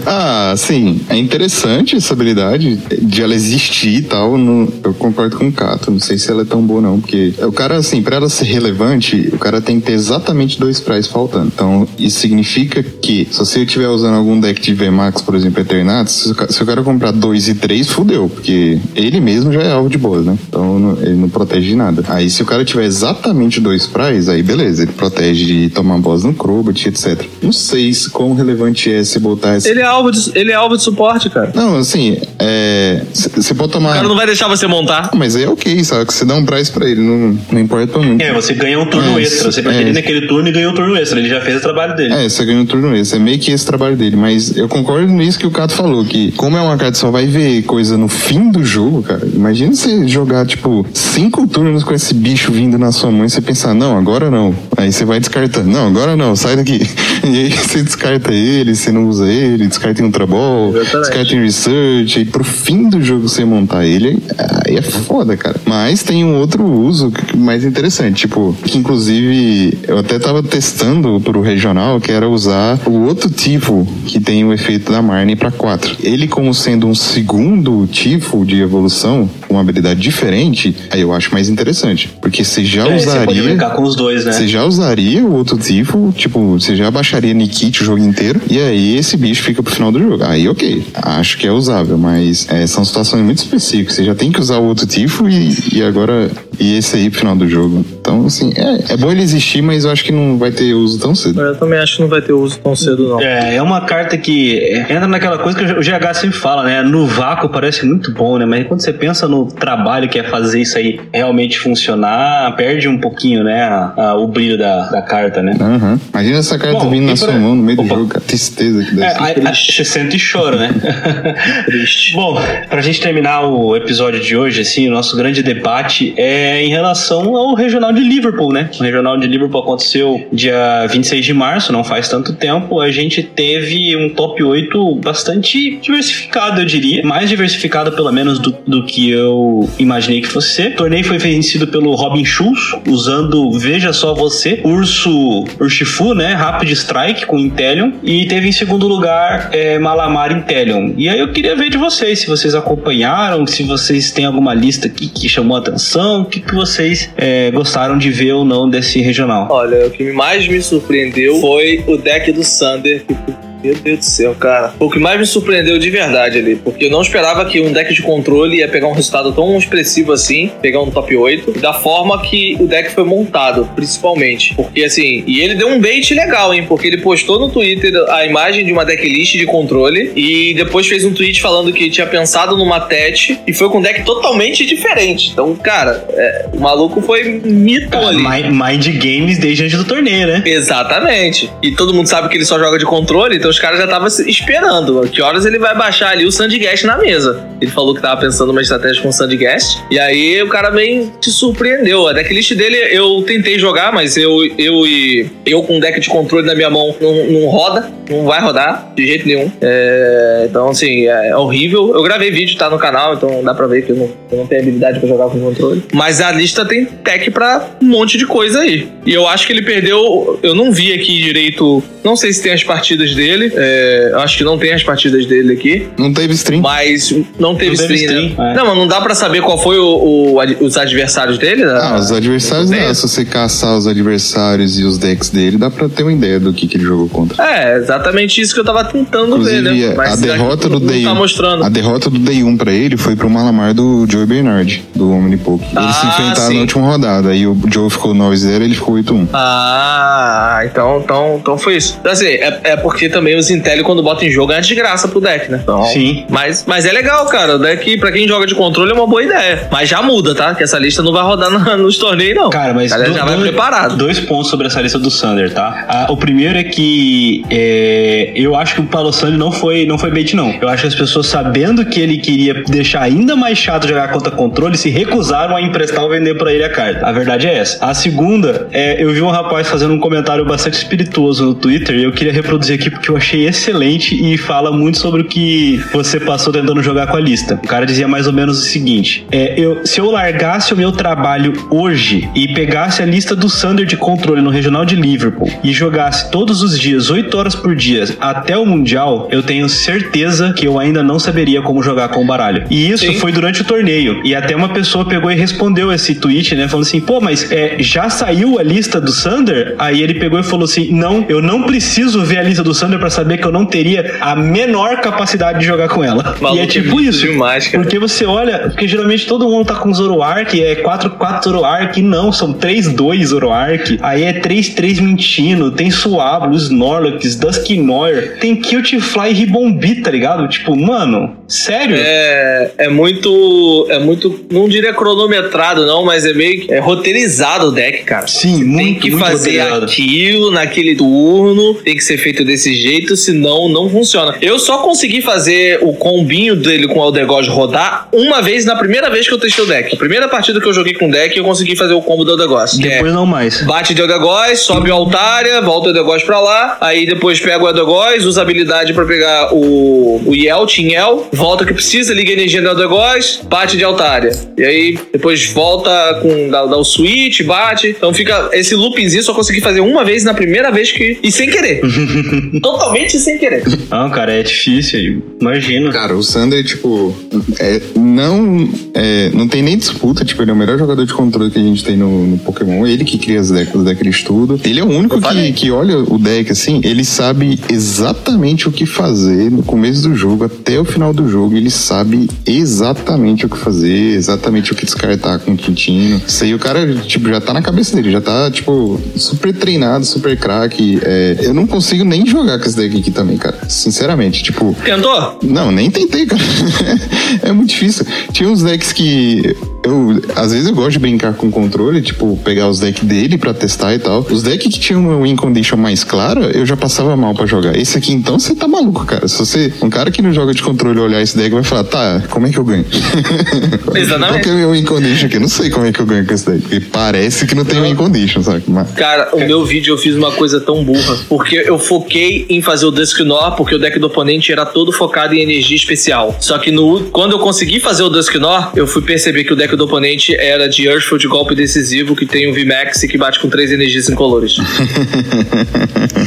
Ah, sim, é interessante essa habilidade de ela existir e tal. não- eu concordo com o Cato, não sei se ela é tão boa não, porque o cara, assim, pra ela ser relevante, o cara tem que ter exatamente dois prais faltando. Então, isso significa que, se você estiver usando algum deck de VMAX, por exemplo, Eternatus, se o ca- se o cara comprar dois e três, fudeu, porque ele mesmo já é alvo de boas, né? Então, não- ele não protege de nada. Aí, se o cara tiver exatamente dois prais, aí beleza, ele protege de tomar boss no Crobat, etc. Não sei se quão relevante é se botar essa Ele é alvo de, ele é alvo de suporte, cara. não, assim, é. Você pode O tomar. cara não vai deixar você montar. Ah, Mas aí é ok, sabe? Que você dá um price pra ele, não, não importa muito. é, você ganha um turno É, extra. Você é. perde ele naquele turno e ganha um turno extra. Ele já fez o trabalho dele. É, você ganha um turno esse. É meio que esse trabalho dele. Mas eu concordo nisso que o Cato falou, que como é uma carta que só vai ver coisa no fim do jogo, cara. Imagina você jogar, tipo, cinco turnos com esse bicho vindo na sua mão e você pensar, não, agora não. Aí você vai descartando. Não, agora não, sai daqui. E aí você descarta ele, você não usa ele, descarta em Ultra Ball, Exatamente. descarta em Research, e pro fim do jogo você montar ele, aí é foda, cara. Mas tem um outro uso mais interessante, tipo, que inclusive eu até tava testando pro regional, que era usar o outro tipo que tem o efeito da Marnie pra 4. Ele como sendo um segundo tipo de evolução, uma habilidade diferente, aí eu acho mais interessante. Porque você já É, você pode usaria... brincar com os dois, né? Você já usaria o outro tipo, tipo, você já baixaria Nikit o jogo inteiro, e aí esse bicho fica pro final do jogo. Aí, ok, acho que é usável, mas é, são situações muito específicas. Você já tem que usar o outro tipo e, e agora. E esse aí pro final do jogo. Então, assim, é, é bom ele existir, mas eu acho que não vai ter uso tão cedo. Eu também acho que não vai ter uso tão cedo, não. É, é uma carta que entra naquela coisa que o GH sempre fala, né? No vácuo parece muito bom, né? Mas quando você pensa no trabalho trabalho que é fazer isso aí realmente funcionar, perde um pouquinho, né, a, a, o brilho da, da carta, né? Uhum. Imagina essa carta Bom, vindo na sua mão no meio Opa. do jogo, a tristeza que deve é, Você sente e chora, né? Triste. Bom, pra gente terminar o episódio de hoje, assim, o nosso grande debate é em relação ao regional de Liverpool, né? O regional de Liverpool aconteceu dia 26 de março, não faz tanto tempo. A gente teve um top 8 bastante diversificado, eu diria. Mais diversificado, pelo menos, do, do que eu imaginei que fosse ser. O torneio foi vencido pelo Robin Schulz, usando, veja só você, Urso Urshifu, né? Rapid Strike com Intelion. E teve em segundo lugar é, Malamar Intelion. E aí eu queria ver de vocês, se vocês acompanharam, se vocês têm alguma lista aqui que chamou a atenção, o que, que vocês é, gostaram de ver ou não desse regional. Olha, o que mais me surpreendeu foi o deck do Sander, que meu Deus do céu, cara. O que mais me surpreendeu de verdade ali, porque eu não esperava que um deck de controle ia pegar um resultado tão expressivo assim, pegar um top 8, da forma que o deck foi montado, principalmente. Porque assim, e ele deu um bait legal, hein? Porque ele postou no Twitter a imagem de uma decklist de controle e depois fez um tweet falando que tinha pensado numa TET e foi com um deck totalmente diferente. Então, cara, é, o maluco foi mito ali. Mind Games desde antes do torneio, né? Exatamente. E todo mundo sabe que ele só joga de controle, então os caras já estavam esperando. Que horas ele vai baixar ali o Sandguest na mesa. Ele falou que tava pensando uma estratégia com o Sandguest. E aí o cara bem te surpreendeu. A decklist dele eu tentei jogar, mas eu, eu e eu com um deck de controle na minha mão não, não roda. Não vai rodar de jeito nenhum. É, então, assim, é horrível. Eu gravei vídeo, tá no canal, então dá pra ver que eu não, eu não tenho habilidade pra jogar com controle. Mas a lista tem tech pra um monte de coisa aí. E eu acho que ele perdeu. Eu não vi aqui direito. Não sei se tem as partidas dele dele. É, acho que não tem as partidas dele aqui. Não teve stream. Mas não teve não stream, teve stream né? é. Não, mas não dá pra saber qual foi o, o os adversários dele? Né? Ah, os adversários não. Se você caçar os adversários e os decks dele, dá pra ter uma ideia do que, que ele jogou contra. É, exatamente isso que eu tava tentando Inclusive, ver, né? Mas a derrota do Day tá mostrando. A derrota do Day 1 pra ele foi pro Malamar do Joe Bernard, do Omnipoke. Eles ah, se enfrentaram sim. na última rodada. Aí o Joe ficou 9-0 ele ficou 8-1. Ah, então, então, então foi isso. Então, assim, é, é porque também os Intel, quando bota em jogo é de graça pro deck, né? Então, Sim. Mas, mas é legal, cara. O deck, pra quem joga de controle, é uma boa ideia. Mas já muda, tá? Que essa lista não vai rodar no, nos torneios, não. Cara, mas. Do, já vai dois, preparado. Dois pontos sobre essa lista do Sander, tá? Ah, o primeiro é que é, eu acho que o Palo Sandy não foi, não foi bait, não. Eu acho que as pessoas, sabendo que ele queria deixar ainda mais chato jogar contra controle, se recusaram a emprestar ou vender pra ele a carta. A verdade é essa. A segunda, é, eu vi um rapaz fazendo um comentário bastante espirituoso no Twitter e eu queria reproduzir aqui porque eu achei excelente e fala muito sobre o que você passou tentando jogar com a lista. O cara dizia mais ou menos o seguinte: é, eu, se eu largasse o meu trabalho hoje e pegasse a lista do Sander de controle no regional de Liverpool e jogasse todos os dias, 8 horas por dia, até o Mundial, eu tenho certeza que eu ainda não saberia como jogar com o baralho. E isso Sim. foi durante o torneio. E até uma pessoa pegou e respondeu esse tweet, né? Falando assim: pô, mas é, já saiu a lista do Sander? Aí ele pegou e falou assim: não, eu não preciso ver a lista do Sander para saber que eu não teria a menor capacidade de jogar com ela. Maluco, e é tipo isso. Demais, porque você olha, porque geralmente todo mundo tá com Zoroark, é 4-4 Zoroark, não, são 3-2 Zoroark, aí é 3-3 Mintino, tem Suablo, Snorlax, Dusknoir, tem Fly e Ribombi, tá ligado? Tipo, mano, sério? É, é muito, é muito, não diria cronometrado não, mas é meio é roteirizado o deck, cara. Sim, você muito, Tem que muito fazer aquilo naquele turno, tem que ser feito desse jeito, senão não funciona. Eu só consegui fazer o combinho dele com o Elder God rodar uma vez na primeira vez que eu testei o deck. A primeira partida que eu joguei com o deck, eu consegui fazer o combo do Elder God. Depois é, não mais. Bate de Elder God, sobe o Altaria, volta o Elder God pra lá, aí depois pega o Elder God, usa habilidade pra pegar o, o Yel, Tinhel, volta que precisa, liga a energia do Elder God, bate de Altaria. E aí depois volta com dá, dá o switch, bate. Então fica esse loopingzinho só consegui fazer uma vez na primeira vez que. E sem querer. Totalmente sem querer. Não, cara, é difícil, imagina. Cara, o Sander, tipo, é, não, é, não tem nem disputa, tipo, ele é o melhor jogador de controle que a gente tem no, no Pokémon, ele que cria as decks, os decks estudo. Ele é o único que, que olha o deck assim, ele sabe exatamente o que fazer no começo do jogo até o final do jogo, ele sabe exatamente o que fazer, exatamente o que descartar com o Quintino. Isso aí o cara, tipo, já tá na cabeça dele, já tá, tipo, super treinado, super craque. É, eu não consigo nem jogar com esse deck aqui também, cara. Sinceramente, tipo. Tentou? Não, nem tentei, cara. é muito difícil. Tinha uns decks que eu, às vezes eu gosto de brincar com o controle, tipo, pegar os decks dele pra testar e tal. Os decks que tinham uma win condition mais clara, eu já passava mal pra jogar. Esse aqui, então, você tá maluco, cara. Se você, um cara que não joga de controle olhar esse deck vai falar, tá, como é que eu ganho? Exatamente. Qual que é o meu win condition aqui? Não sei como é que eu ganho com esse deck. Porque parece que não tem win condition, sabe? Mas... Cara, o meu vídeo eu fiz uma coisa tão burra. Porque eu foquei em fazer o Dusknor, porque o deck do oponente era todo focado em energia especial. Só que no, quando eu consegui fazer o Dusknor, eu fui perceber que o deck do oponente era de Earthful de golpe decisivo, que tem um VMAX e que bate com três energias incolores.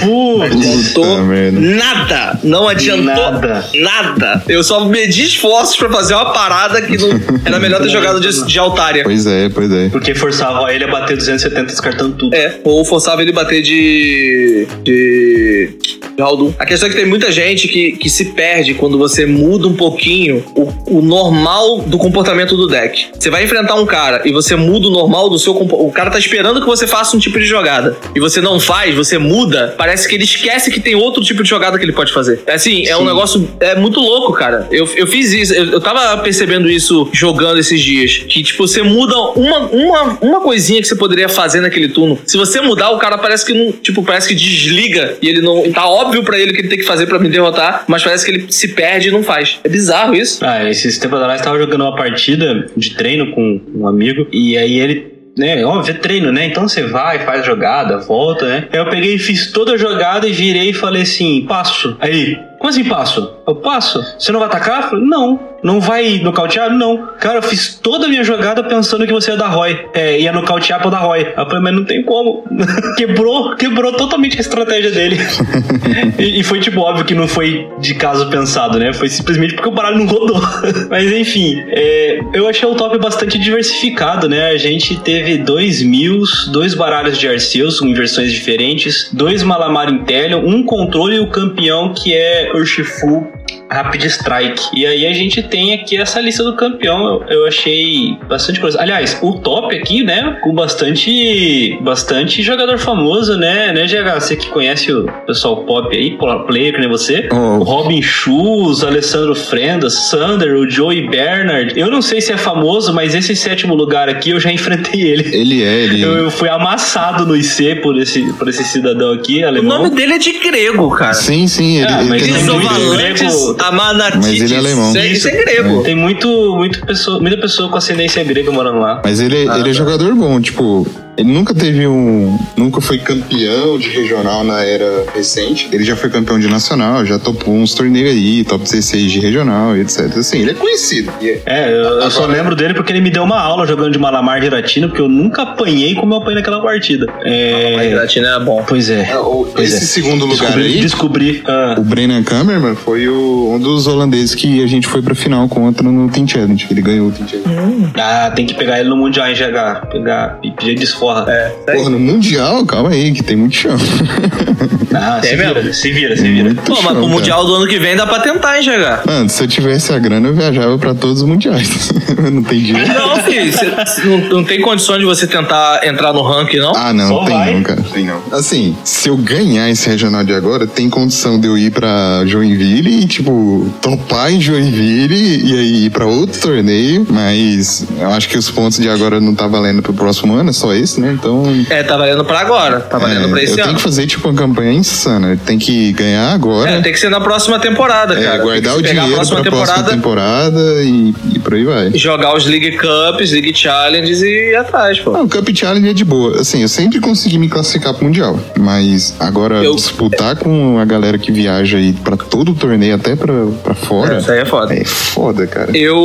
Não adiantou nada. Não adiantou Nada. nada. Eu só medi esforços pra fazer uma parada que não era melhor ter jogado de, de Altaria. Pois é, pois é. Porque forçava ele a bater 270 descartando tudo. É, ou forçava ele bater de. de. de Haldun. A questão é que tem muita gente que, que se perde quando você muda um pouquinho o, o normal do comportamento do deck. Você vai enfrentar um cara e você muda o normal do seu O cara tá esperando que você faça um tipo de jogada. E você não faz, você muda, parece que ele esquece que tem outro tipo de jogada que ele pode fazer. É assim, é um Sim. negócio. É muito louco, cara. Eu, eu fiz isso, eu, eu tava percebendo isso jogando esses dias. Que, tipo, você muda uma, uma, uma coisinha que você poderia fazer naquele turno. Se você mudar, o cara parece que não. Tipo, parece que desliga e ele não. Tá óbvio pra ele que ele tem que fazer pra me derrotar, mas parece que ele se perde e não faz. É bizarro isso. Ah, esses tempos atrás tava jogando uma partida de treino com um amigo e aí ele. Né, óbvio, é treino, né? Então você vai, faz jogada, volta, né? Aí eu peguei e fiz toda a jogada e virei e falei assim: passo. Aí, como assim passo? Eu passo. Você não vai atacar? Eu falei, não. Não vai nocautear? Não. Cara, eu fiz toda a minha jogada pensando que você ia dar Roy. É, ia nocautear pra dar Roy. Eu falei, mas não tem como. quebrou, quebrou totalmente a estratégia dele. e, e foi tipo óbvio que não foi de caso pensado, né? Foi simplesmente porque o baralho não rodou. mas enfim, é, eu achei o top bastante diversificado, né? A gente teve dois Mills, dois baralhos de Arceus com versões diferentes, dois Malamar Intellion, um controle e o campeão que é Urshifu Rapid Strike. E aí a gente tem aqui essa lista do campeão. Eu, eu achei bastante coisa. Aliás, o top aqui, né? Com bastante bastante jogador famoso, né? Né, GH? Você que conhece o pessoal pop aí, player que nem você. Oh. O Robin Schulz, Alessandro Frendas, Sander, o Joey Bernard. Eu não sei se é famoso, mas esse sétimo lugar aqui eu já enfrentei ele. Ele é, ele. Eu, eu fui amassado no IC por esse, por esse cidadão aqui, O alemão. nome dele é de grego, cara. Sim, sim, ele, Ah, ele mas tem ele é grego. Grego. Isovalantes Amanatides. Mas ele é alemão. Isso é, isso é grego. Tem muito, muito pessoa, muita pessoa com ascendência grega morando lá. Mas ele, ele é tá. jogador bom, tipo, ele nunca teve um. Nunca foi campeão de regional na era recente. Ele já foi campeão de nacional, já topou uns torneios aí, top 16 de regional, etc. Assim, ele é conhecido. É- É, eu, eu só lembro dele porque ele me deu uma aula jogando de Malamar Giratina, porque eu nunca apanhei como eu apanhei naquela partida. É. Latina é bom. Pois é. Ah, o- Pois esse é. segundo lugar Descobri. aí, descobri ah, o Brennan Kammerman foi o- um dos holandeses que a gente foi pra final contra no Team Challenge. Ele ganhou o Team Challenge. ah, tem que pegar ele no Mundial em GH. Pegar e pedir desforra. É. Porra, no Mundial, calma aí, que tem muito chão. Ah, se É vira, mesmo? se vira, se vira. Muito Pô, mas chão, pro cara. Mundial do ano que vem dá pra tentar, hein, GH? Mano, se eu tivesse a grana, eu viajava pra todos os mundiais. não tem dinheiro. Não, filho, cê- não, não tem condições de você tentar entrar no ranking, não? Ah, não, Só tem vai. não, cara. Tem não. Assim, se eu ganhar esse regional de agora, tem condição de eu ir pra Joinville e, tipo, topar em Joinville e aí ir pra outro torneio. Mas eu acho que os pontos de agora não tá valendo pro próximo ano, é só né? Então. É, tá valendo pra agora. Tá valendo é, pra esse eu ano. tenho que fazer, tipo, uma campanha insana. Tem que ganhar agora. É, tem que ser na próxima temporada, é, cara. guardar o Tem dinheiro a próxima pra próxima temporada, temporada e, e por aí vai. jogar os League Cups, League Challenges e ir atrás, pô. Ah, o Cup Challenge é de boa. Assim, eu sempre consegui me classificar pro Mundial. Mas agora, Eu- disputar com a galera que viaja aí pra todo o torneio, até pra, pra fora, Isso aí é foda. é foda, cara. Eu,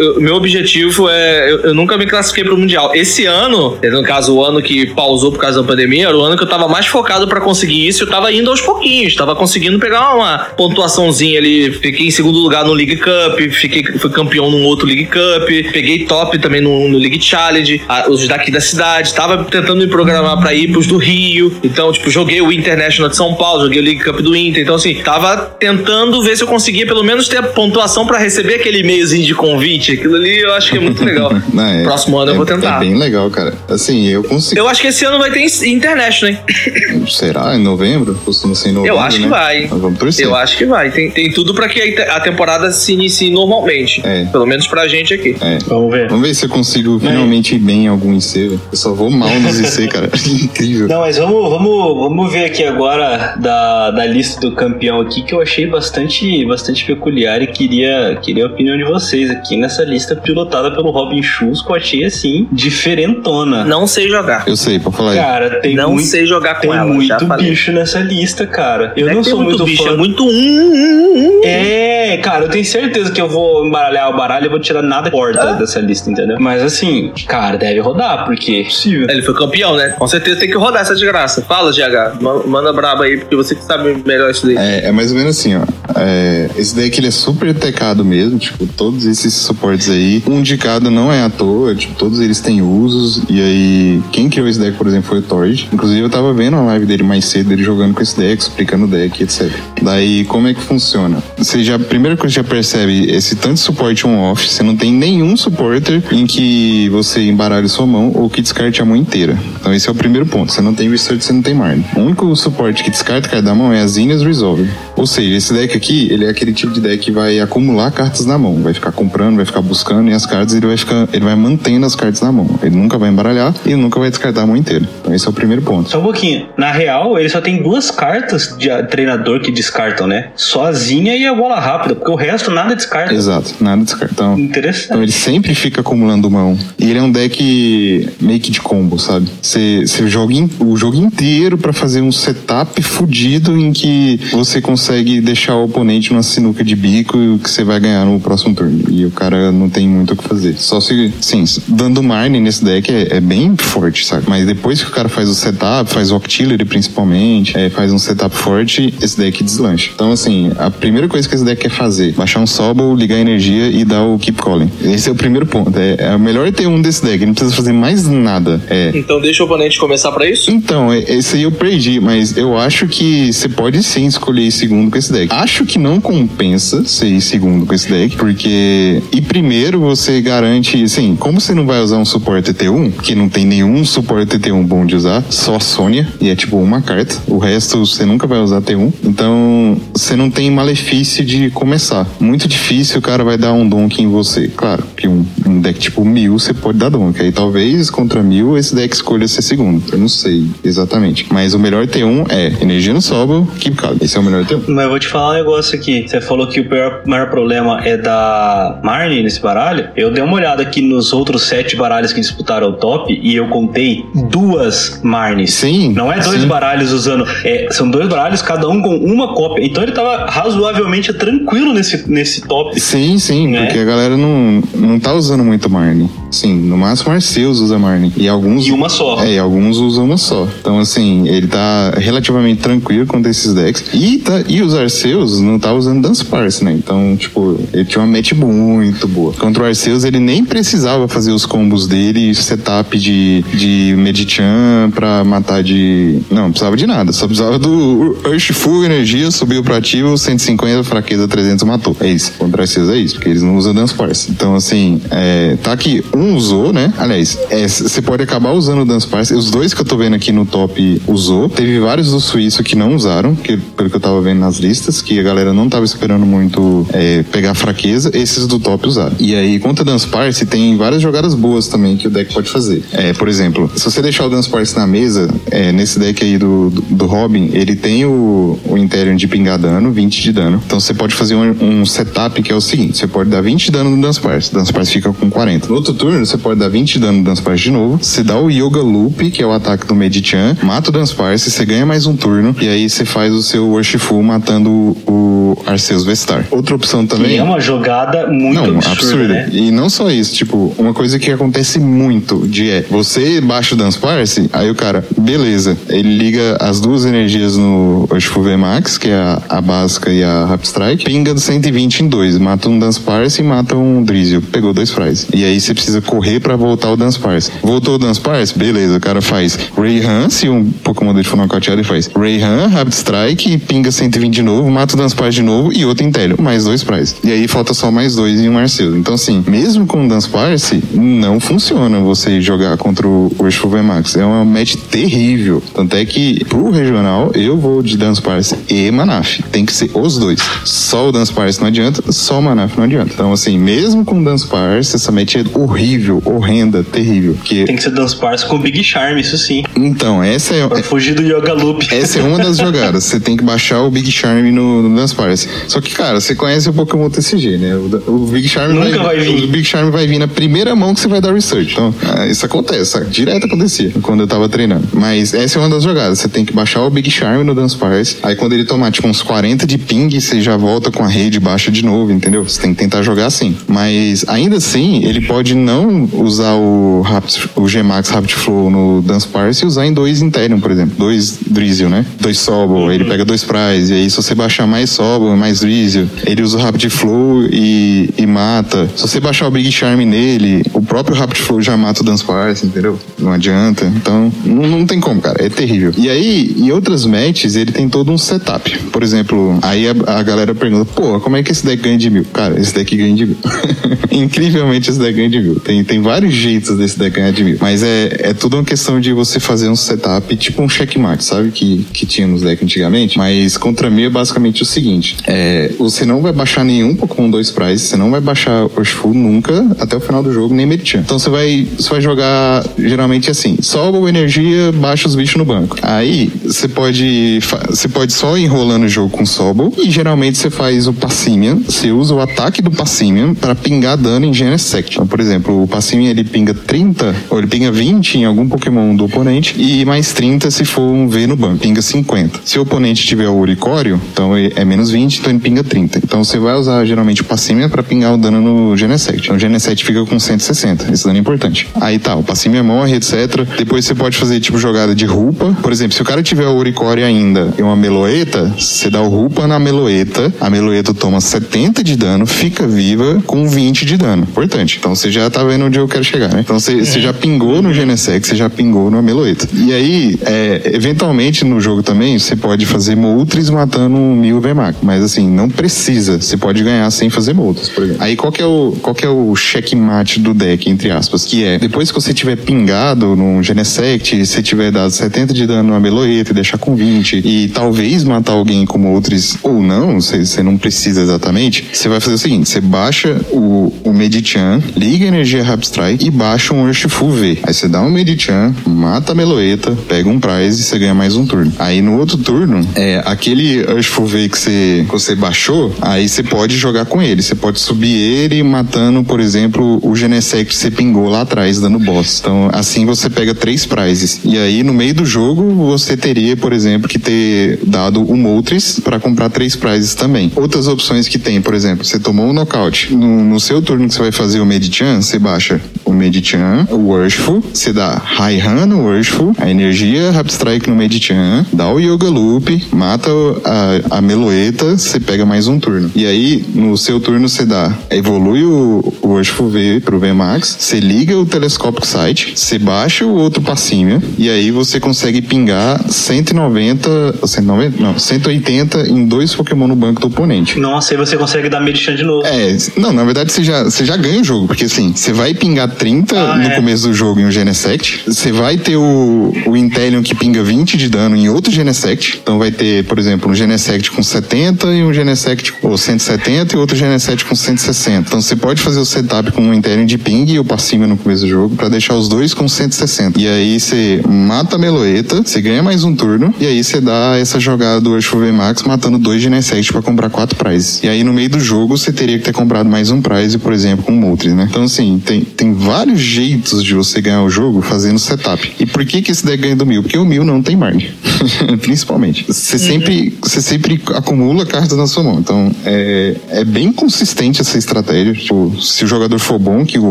eu- meu objetivo é. Eu, eu nunca me classifiquei pro Mundial. Esse ano, no caso, o ano que pausou por causa da pandemia, era o ano que eu tava mais focado pra conseguir isso. Eu tava indo aos pouquinhos, tava conseguindo pegar uma pontuaçãozinha ali. Fiquei em segundo lugar no League Cup, fiquei, fui campeão num outro League Cup, peguei top também no, no League Challenge, a- os daqui da cidade. Tava tentando me programar pra ir pros do Rio. Então, tipo, joguei o International de São Paulo, joguei o League Cup do Inter. Então, assim, tava tentando ver se eu conseguia pelo menos ter a pontuação pra receber aquele e-mailzinho de convite. Aquilo ali eu acho que é muito legal. Não, é- Próximo ano eu é- vou tentar. É bem legal, cara. Assim, assim, eu consigo. Eu acho que esse ano vai ter internet, né? Será? Em novembro? Costuma ser em novembro. Eu acho né? que vai. Mas vamos torcer. Eu acho que vai. Tem, tem tudo pra que a te- a temporada se inicie normalmente. É. Pelo menos pra gente aqui. É. Vamos ver. Vamos ver se eu consigo finalmente ir bem em algum IC. velho. Eu só vou mal nos IC, cara. Incrível. Não, mas vamos, vamos, vamos ver aqui agora da, da lista do campeão aqui, que eu achei bastante, bastante peculiar e queria, queria a opinião de vocês aqui nessa lista pilotada pelo Robin Schulz, que eu achei assim, diferentona. Não sei jogar. Eu sei, pra falar aí. Cara, tem não muito, sei jogar com tem ela. já muito falei. bicho nessa lista, cara. Eu é não que tem sou muito, bicho, fã. é muito um. É, cara, eu tenho certeza que eu vou embaralhar o baralho e vou tirar nada porta dessa lista, entendeu? Mas assim, cara, deve rodar, porque é possível. Ele foi campeão, né? Com certeza tem que rodar essa desgraça. Fala, GH. Ma- Manda braba aí, porque você que sabe melhor isso daí. É, é mais ou menos assim, ó. É, esse daí que ele é super tecado mesmo, tipo, todos esses suportes aí. Um de cada não é à toa, tipo, todos eles têm usos. E aí, quem criou esse deck, por exemplo, foi o Torge. Inclusive, eu tava vendo a live dele mais cedo, ele jogando com esse deck, explicando o deck, etc. Daí, como é que funciona? Você já, primeira coisa que você já percebe, esse tanto de suporte on-off, você não tem nenhum supporter em que você embaralhe sua mão ou que descarte a mão inteira. Então, esse é o primeiro ponto. Você não tem Research, você não tem Marne. O único suporte que descarta carta da mão é as Inhas Resolve. Ou seja, esse deck aqui, ele é aquele tipo de deck que vai acumular cartas na mão. Vai ficar comprando, vai ficar buscando, e as cartas ele vai ficar. Ele vai mantendo as cartas na mão. Ele nunca vai embaralhar e nunca vai descartar a mão inteira. Então esse é o primeiro ponto. Só um pouquinho. Na real, ele só tem duas cartas de treinador que descartam, né? Sozinha e a bola rápida, porque o resto nada descarta. Exato, nada descarta. Então, então Interessante. ele sempre fica acumulando mão. E ele é um deck meio que de combo, sabe? Você joga in- o jogo inteiro pra fazer um setup fudido em que você consegue deixar o oponente numa sinuca de bico e que você vai ganhar no próximo turno. E o cara não tem muito o que fazer. Só se, sim, dando Marne nesse deck é, é bem forte, sabe? Mas depois que o cara faz o setup, faz o Octillery principalmente, é, faz um setup forte, esse deck deslancha. Então, assim, a primeira coisa que esse deck quer fazer, baixar um Sobble, ligar a energia e dar o Keep Calling. Esse é o primeiro ponto. É, é melhor ter um desse deck, não precisa fazer mais nada. É, Então deixa o oponente começar pra isso? então, é- esse aí eu perdi, mas eu acho que você pode sim escolher ir segundo com esse deck. Acho que não compensa ir segundo com esse deck, porque. E primeiro você garante, assim, como você não vai usar um suporte TT1, que não tem nenhum suporte TT1 bom de usar, só Sônia, e é tipo uma carta, o resto você nunca vai usar T1, então você não tem malefício de começar. Muito difícil o cara vai dar um donk em você. Claro, que um, um deck tipo mil você pode dar donk, aí talvez contra mil esse deck escolha ser segundo. Eu não sei exatamente. Mas o melhor T1 é energia no Sobel, Keep Calm. Esse é o melhor T1. Mas eu vou te falar um negócio aqui. Você falou que o pior, maior problema é da Marnie nesse baralho. Eu dei uma olhada aqui nos outros sete baralhos que disputaram o top e eu contei duas Marnies. Sim, Não é dois sim. baralhos usando. é, são dois baralhos, cada um com uma cópia. Então ele tava razoavelmente tranquilo nesse, nesse top. Sim, sim, Né? porque a galera não, não tá usando muito Marne. Sim, no máximo Arceus usa Marne. E alguns. E uma só. É, e alguns usam uma só. Então, assim, ele tá relativamente tranquilo a esses decks. E, tá, e os Arceus não tá usando Dance Parse, né? Então, tipo, ele tinha uma match muito boa. Contra o Arceus, ele nem precisava fazer os combos dele, setup de, de Medichan pra matar de. Não, não precisava de nada. Só precisava do Urshifu, energia, subiu pro ativo, 150, fraqueza 300, matou. É isso. Contra Arceus é isso, porque eles não usam Dance Parse. Então, assim, é, tá um usou, né? Aliás, você pode acabar usando o Dance Parse. Os dois que eu tô vendo aqui no top usou. Teve vários do suíço que não usaram, que, pelo que eu tava vendo nas listas, que a galera não tava esperando muito é, pegar fraqueza. Esses do top usaram. E aí, contra Dance Parse, tem várias jogadas boas também que o deck pode fazer. É, por exemplo, se você deixar o Dance Parse na mesa, é, nesse deck aí do, do, do Robin, ele tem o, o Interior de pingar dano, 20 de dano. Então você pode fazer um, um setup que é o seguinte: você pode dar 20 de dano no Dance Parse. Dance Parse fica com 40. No outro turno, você pode dar 20 de dano no Dance Parse de novo. Você dá o Yoga Loop, que é o ataque do Medichan, mata o Dance Parse, você ganha mais um turno. E aí você faz o seu Worshifu matando o Arceus Vestar. Outra opção também. é uma jogada muito Não, absurda, absurda. né? E não só isso, tipo, uma coisa que acontece muito de é, você baixa o Dance Parse, aí o cara, beleza, ele liga as duas energias no Urshifu Max, que é a, a básica e a Rap Strike, pinga do 120 em dois, mata um Dance Parse e mata um Drizzle, pegou dois fries. E aí você precisa correr pra voltar o Dance Parse. Voltou o Dance Parse, beleza, o cara faz Rayhan, se um Pokémon dele for nocauteado, ele faz Rayhan, Rapid Strike, pinga 120 de novo, mata o Dance Parse de novo e outro Intélio, mais dois prizes. E aí falta só mais dois e um Arceus. Então, assim, mesmo com o Dance Parse, não funciona você jogar contra o Worshipful VMAX. É uma match terrível. Tanto é que, pro regional, eu vou de Dance Parse e Manaf. Tem que ser os dois. Só o Dance Parse não adianta, só o Manaf não adianta. Então, assim, mesmo com o Dance Parse, essa match é horrível, horrenda, terrível. Que... Tem que ser Dance Parse com Big Charm, isso sim. Então, essa é. Pra fugir do Yoga Loop. Essa é uma das jogadas. Você tem que baixar o Big Charm no, no Dance Parse. Só que, cara, você conhece o Pokémon TCG, né? O, o Big Charm Nunca vai vir. O Big Charm vai vir na primeira mão que você vai dar research. Então, ah, isso acontece, sabe? Direto acontecia quando eu tava treinando. Mas essa é uma das jogadas. Você tem que baixar o Big Charm no Dance Parse. Aí quando ele tomar, tipo, uns 40 de ping, você já volta com a rede baixa de novo, entendeu? Você tem que tentar jogar assim. Mas ainda assim, ele pode não usar o, Rapt, o Gmax Rapid Flow no Dance Parse e usar em dois Interium, por exemplo. Dois Drizzle, né? Dois Sobble, ele pega dois Prize. E aí, se você baixar mais Sobble, mais Drizzle, ele usa o Rapid Flow e, e mata. Se você baixar o Big Charm nele, o próprio Rapid Flow já mata o Dance Parse, entendeu? Não adianta. Então, não, não tem como, cara. É terrível. E aí, em outras matches, ele tem todo um setup. Por exemplo, aí a, a galera pergunta, pô, como é que esse deck ganha de mil? Cara, esse deck ganha de mil. Incrivelmente, esse deck ganha de mil. Tem, tem vários jeitos desse deck ganhar de mil. Mas é, é tudo uma questão de você fazer um setup, tipo um checkmate, sabe? Que, que tinha nos decks antigamente. Mas contra mim é basicamente o seguinte: é, você não vai baixar nenhum Pokémon 2 Prize, você não vai baixar Urshifu nunca até o final do jogo, nem Medichan. Então você vai, você vai jogar geralmente assim: sobe energia, baixa os bichos no banco. Aí você pode, você pode só enrolando o jogo com Sobble e geralmente você faz o Passimian, você usa o ataque do Passimian para pingar dano em Genesect. Então, por exemplo, o Passimian ele pinga 30 ou ele pinga 20 em algum Pokémon do oponente e mais 30 se for um V no banco, pinga 50. Se o oponente tiver o Uricório, então é menos 20, então ele pinga 30. Então você vai usar geralmente o Passimian para pingar o dano no Genesect. Então o Genesect fica com 160, esse dano é importante. Aí tá, o Passimian morre, etc. Depois você pode fazer tipo jogada de Rupa. Por exemplo, se o cara tiver o Uricório ainda e uma Meloeta, você dá o Rupa na Meloeta, a Meloeta toma 70 de dano, fica viva com 20 de dano. Importante. Então você já tá vendo onde eu quero chegar, né? Então você, você já pingou no Genesect, você já pingou no Meloeta. E aí, é, eventualmente no jogo também, você pode fazer Moltres matando um Mil Vermac. Mas assim, não precisa. Você pode ganhar sem fazer Moltres, por exemplo. Aí qual que é o, qual que é o checkmate do deck, entre aspas? Que é, depois que você tiver pingado no Genesect, se tiver dado 70 de dano no Meloeta e deixar com 20, e talvez matar alguém com Moltres ou não, você, você não precisa exatamente, você vai fazer o seguinte, você baixa o, o Medichan, liga a energia Rapstrike e baixa um Urshifu V. Aí você dá um Medichan, mata a Meloeta, pega um prize e você ganha mais um turno. Aí no outro turno, é aquele Urshifu V que você, você baixou, aí você pode jogar com ele. Você pode subir ele matando, por exemplo, o Genesect que você pingou lá atrás, dando boss. Então, assim você pega três prizes. E aí, no meio do jogo, você teria, por exemplo, que ter dado o Moltres para comprar três prizes também. Outras opções que tem, por exemplo, você tomou um nocaute. No, no seu turno que você vai fazer o Medichan, você baixa o Medichan, o Worshful, você dá High Han no Worshful, a energia Rapstrike no Medichan, dá o Yoga Loop, mata a, a Meloeta, você pega mais um turno. E aí, no seu turno, você dá, evolui o, o Worshful V pro VMAX, você liga o Telescopic Sight, você baixa o outro Passímia, e aí você consegue pingar 190, 190, não, 180 em dois Pokémon no banco do oponente. Nossa, aí você consegue dar Medichan de novo. É, não, na verdade você já, você já ganha o jogo, porque assim, você vai pingar 30 Ah, no é. começo do jogo em um Genesect, você vai ter o, o que pinga 20 de dano em outro Genesect, então vai ter, por exemplo, um Genesect com 70 e um Genesect com 170 e outro Genesect com 160. Então você pode fazer o setup com um Inteleon de ping e o Passima no começo do jogo pra deixar os dois com 160. E aí você mata a Meloeta, você ganha mais um turno, e aí você dá essa jogada do Urshifu Max matando dois Genesect pra comprar quatro prizes. E aí no meio do jogo você teria que ter comprado mais um prize, por exemplo, com Moltres, né? Então assim, tem, tem vários jeitos de você ganhar o jogo fazendo setup. E por que que esse deck ganha do Mil? Porque o Mil não tem Marne. Principalmente. Você sempre, você sempre acumula cartas na sua mão. Então é, é bem consistente essa estratégia. Tipo, se o jogador for bom, que o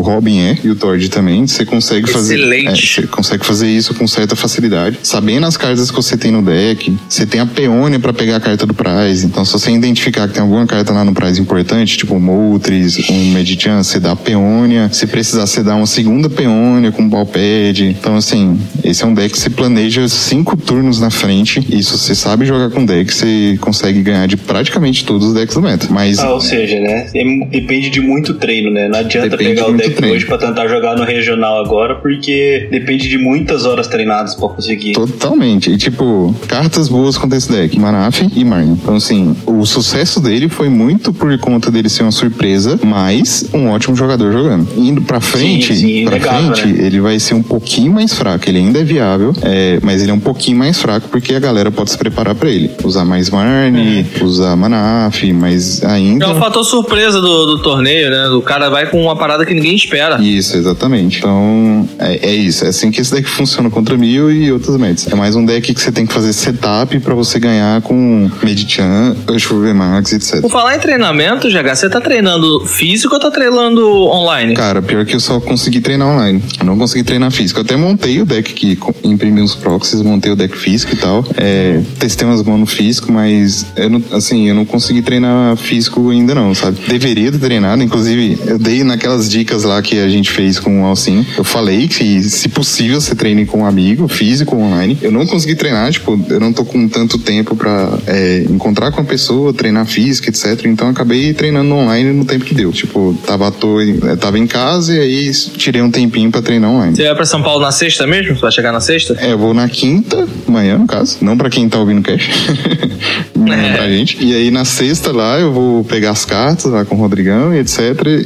Robin é, e o Tord também, você consegue fazer. Excelente. é, você consegue fazer isso com certa facilidade. Sabendo as cartas que você tem no deck, você tem a peônia pra pegar a carta do prize. Então, se você identificar que tem alguma carta lá no prize importante, tipo um Moltres, um Medichan, você dá a peônia. Se precisar, você dá uma segunda peônia com balpad. Então, assim, esse é um deck que você planeja cinco turnos na frente. E se você sabe jogar com deck, você consegue ganhar de praticamente todos os decks do meta. Mas. Ah, ou seja, né? Depende de muito treino, né? Não adianta Depende pegar o deck treino. hoje pra tentar jogar no regional agora, porque depende de muitas horas treinadas pra conseguir. Totalmente. E tipo, cartas boas contra esse deck: Manaf e Marne. Então, assim, o sucesso dele foi muito por conta dele ser uma surpresa, mas um ótimo jogador jogando. Indo pra frente, Sim, sim, pra inegável, frente, né? ele vai ser um pouquinho mais fraco. Ele ainda é viável, é, mas ele é um pouquinho mais fraco porque a galera pode se preparar pra ele. Usar mais Marne, usar Manaf, mas ainda. É o fator surpresa do, do torneio, né? O cara vai com uma parada que ninguém espera. Isso, exatamente. Então, é, é isso. É assim que esse deck funciona contra mil e outros metas. É mais um deck que você tem que fazer setup pra você ganhar com Medichan, Ushur VMAX, etc. Por falar em treinamento, GH, você tá treinando físico ou tá treinando online? Cara, pior que eu só consegui treinar online. Eu não consegui treinar físico. Eu até montei o deck que imprimi uns proxies, montei o deck físico e tal. É, testei umas mãos no físico, mas eu não, assim, eu não consegui treinar físico ainda não, sabe? Deveria ter treinado, inclusive eu dei naquelas dicas lá que a gente fez com o Alcim. Eu falei que, se possível, você treine com um amigo, físico online. Eu não consegui treinar, tipo, eu não tô com tanto tempo pra é, encontrar com a pessoa, treinar física, etc. Então acabei treinando online no tempo que deu. Tipo, tava, à toa, tava em casa e aí tirei um tempinho pra treinar online. Você vai pra São Paulo na sexta mesmo? Você vai chegar na sexta? É, eu vou na quinta, manhã, no caso. Não pra quem tá ouvindo o cash. Não É. pra gente. E aí na sexta lá eu vou pegar as cartas lá com o Rodrigão e etc.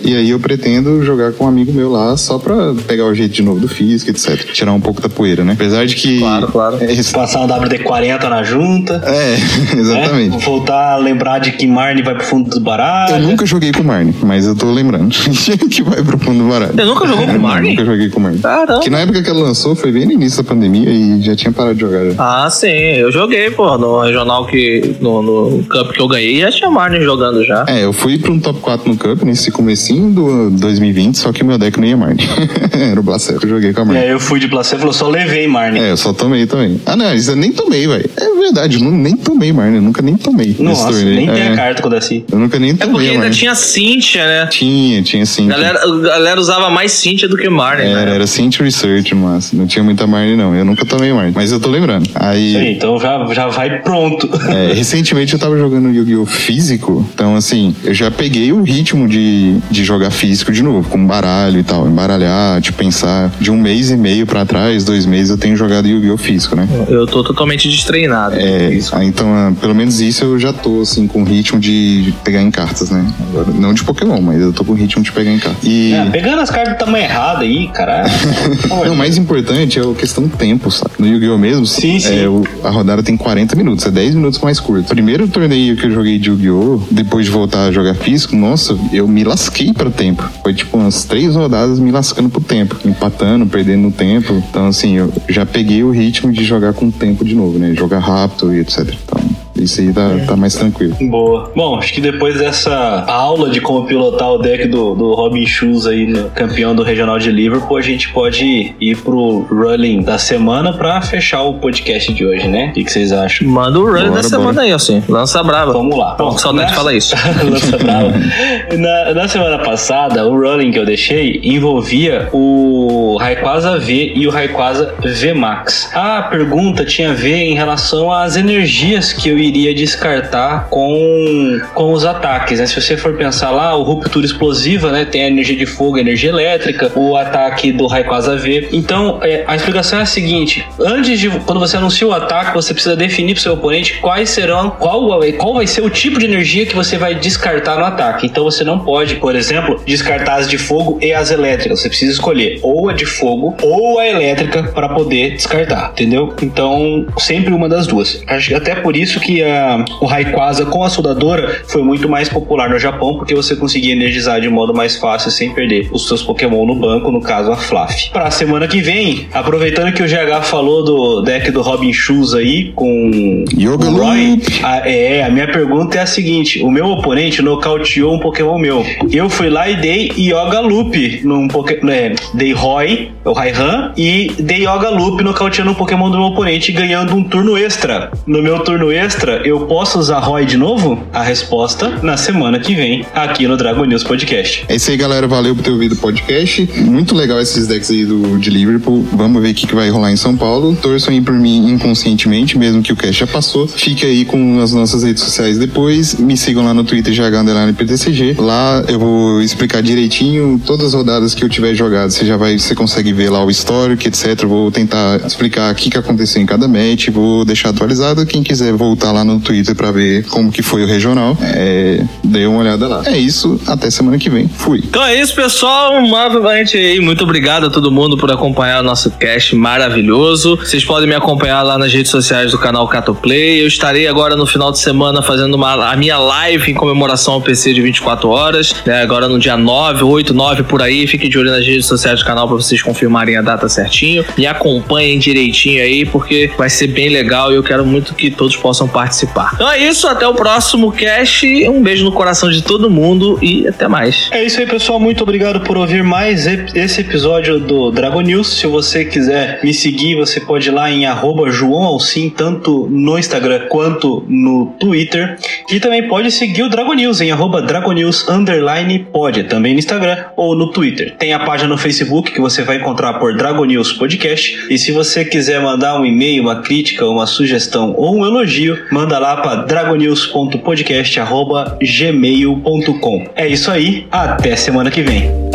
E aí eu pretendo jogar com um amigo meu lá só pra pegar o jeito de novo do físico, etc. Tirar um pouco da poeira, né? Apesar de que. Claro, claro. É, esse- Passar um WD-40 na junta. é, né? exatamente. Voltar a lembrar de que Marne vai pro fundo do baralho. Eu nunca joguei com Marne, mas eu tô lembrando que vai pro fundo do baralho. Você nunca jogou com Marne? Nunca joguei com o Marne. Caramba. Que na época que ela lançou foi bem no início da pandemia e já tinha parado de jogar. já. Ah, sim. Eu joguei, pô, no regional que. No, no Cup que eu ganhei, já tinha Marne jogando já. É, eu fui pra um top 4 no Cup nesse comecinho do 2020, só que meu deck não ia Marne. Era o Blaster, eu joguei com a E Marne. aí eu fui de placebo e falou, só levei Marne. É, eu só tomei também. Ah, não, isso eu nem tomei, velho. É verdade, eu nem tomei Marne, eu nunca nem tomei. Nossa, nem tem é, a carta quando é assim. Eu nunca nem É tomei porque a ainda tinha Cintia, né? Tinha, tinha sim. A galera, a galera usava mais Cintia do que Marne, Era, né? era Synth Research, mas não tinha muita Marne, não. Eu nunca tomei Marne, mas eu tô lembrando. Aí. Aí, então já, já vai pronto. É, recentemente eu tava jogando Yu-Gi-Oh! físico, então assim, eu já peguei o ritmo de, de jogar físico de novo, com baralho e tal, embaralhar, tipo, pensar de um mês e meio pra trás, dois meses eu tenho jogado Yu-Gi-Oh! físico, né? Eu tô totalmente destreinado. É, então, ah, pelo menos isso eu já tô, assim, com ritmo de pegar em cartas, né? Agora, não de Pokémon, mas eu tô com ritmo de pegar em cartas. E. É, pegando as cartas do tamanho errado aí, caralho. Não, o mais importante é a questão do tempo, sabe? No Yu-Gi-Oh! mesmo, Sim, sim. é, o- a rodada tem 40 minutos, é 10 minutos mais curto. Primeiro torneio que eu joguei de Yu-Gi-Oh! depois de voltar a jogar físico, nossa, eu me lasquei pro tempo. Foi tipo umas três rodadas me lascando pro tempo, empatando, perdendo tempo. Então, assim, eu já peguei o ritmo de jogar com o tempo de novo, né? Jogar rápido e etc. Então, isso aí tá, tá mais tranquilo. Boa. Bom, acho que depois dessa aula de como pilotar o deck do, do Robin Schulz aí, no campeão do Regional de Liverpool, a gente pode ir pro rolling da semana pra fechar o podcast de hoje, né? O que, que vocês acham? Manda o run Bora, da semana aí, assim. Lança brava. Vamos lá. Pô, que saudade de falar isso. Lança brava. na, na semana passada, o rolling que eu deixei envolvia o Rayquaza V e o Rayquaza V Max. A pergunta tinha a ver em relação às energias que eu iria descartar com, com os ataques. Né? Se você for pensar lá, o ruptura explosiva, né? Tem a energia de fogo, a energia elétrica, o ataque do Rayquaza V. Então, é, a explicação é a seguinte: antes de quando você anuncia o ataque, você precisa definir para seu oponente quais serão, qual, qual vai ser o tipo de energia que você vai descartar no ataque. Então você não pode, por exemplo, descartar as de fogo e as elétricas. Você precisa escolher ou a de fogo ou a elétrica para poder descartar, entendeu? Então, sempre uma das duas. Acho até por isso que a, o Rayquaza com a soldadora foi muito mais popular no Japão, porque você conseguia energizar de modo mais fácil sem perder os seus Pokémon no banco, no caso a Fluff. Pra semana que vem, aproveitando que o GH falou do deck do Robin Shoes aí com Yoga o Roy, a, é, a minha pergunta é a seguinte: o meu oponente nocauteou um Pokémon meu. Eu fui lá e dei Yoga Loop num Pokémon. É, dei Roy, o Raihan, e dei Yoga Loop nocauteando um Pokémon do meu oponente, ganhando um turno extra. No meu turno extra, eu posso usar ROI de novo? A resposta na semana que vem, aqui no Dragon News Podcast. É isso aí, galera. Valeu por ter ouvido o podcast. Muito legal esses decks aí do, de Liverpool. Vamos ver o que, que vai rolar em São Paulo. Torçam aí por mim inconscientemente, mesmo que o cast já passou. Fique aí com as nossas redes sociais depois. Me sigam lá no Twitter, PTCG. Lá eu vou explicar direitinho todas as rodadas que eu tiver jogado. Você já vai, você consegue ver lá o histórico, etc. Vou tentar explicar o que, que aconteceu em cada match. Vou deixar atualizado. Quem quiser voltar lá no Twitter para ver como que foi o regional, é, uma olhada lá. É isso. Até semana que vem. Fui. Então é isso, pessoal. Novamente aí, muito obrigado a todo mundo por acompanhar o nosso cast maravilhoso. Vocês podem me acompanhar lá nas redes sociais do canal Catoplay. Eu estarei agora no final de semana fazendo uma, a minha live em comemoração ao PC de 24 horas. Né? Agora no dia 9, 8, 9 por aí. Fiquem de olho nas redes sociais do canal para vocês confirmarem a data certinho. Me acompanhem direitinho aí, porque vai ser bem legal e eu quero muito que todos possam participar. Então é isso, até o próximo cast. Um beijo no coração de todo mundo e até mais. É isso aí, pessoal. Muito obrigado por ouvir mais esse episódio do Dragon News. Se você quiser me seguir, você pode ir lá em João Alcim, tanto no Instagram quanto no Twitter. E também pode seguir o Dragon News em arroba Dragonews pode, também no Instagram ou no Twitter. Tem a página no Facebook que você vai encontrar por Dragon News Podcast. E se você quiser mandar um e-mail, uma crítica, uma sugestão ou um elogio, manda lá para dragonews.podcast.gmail.com. É isso aí, até semana que vem.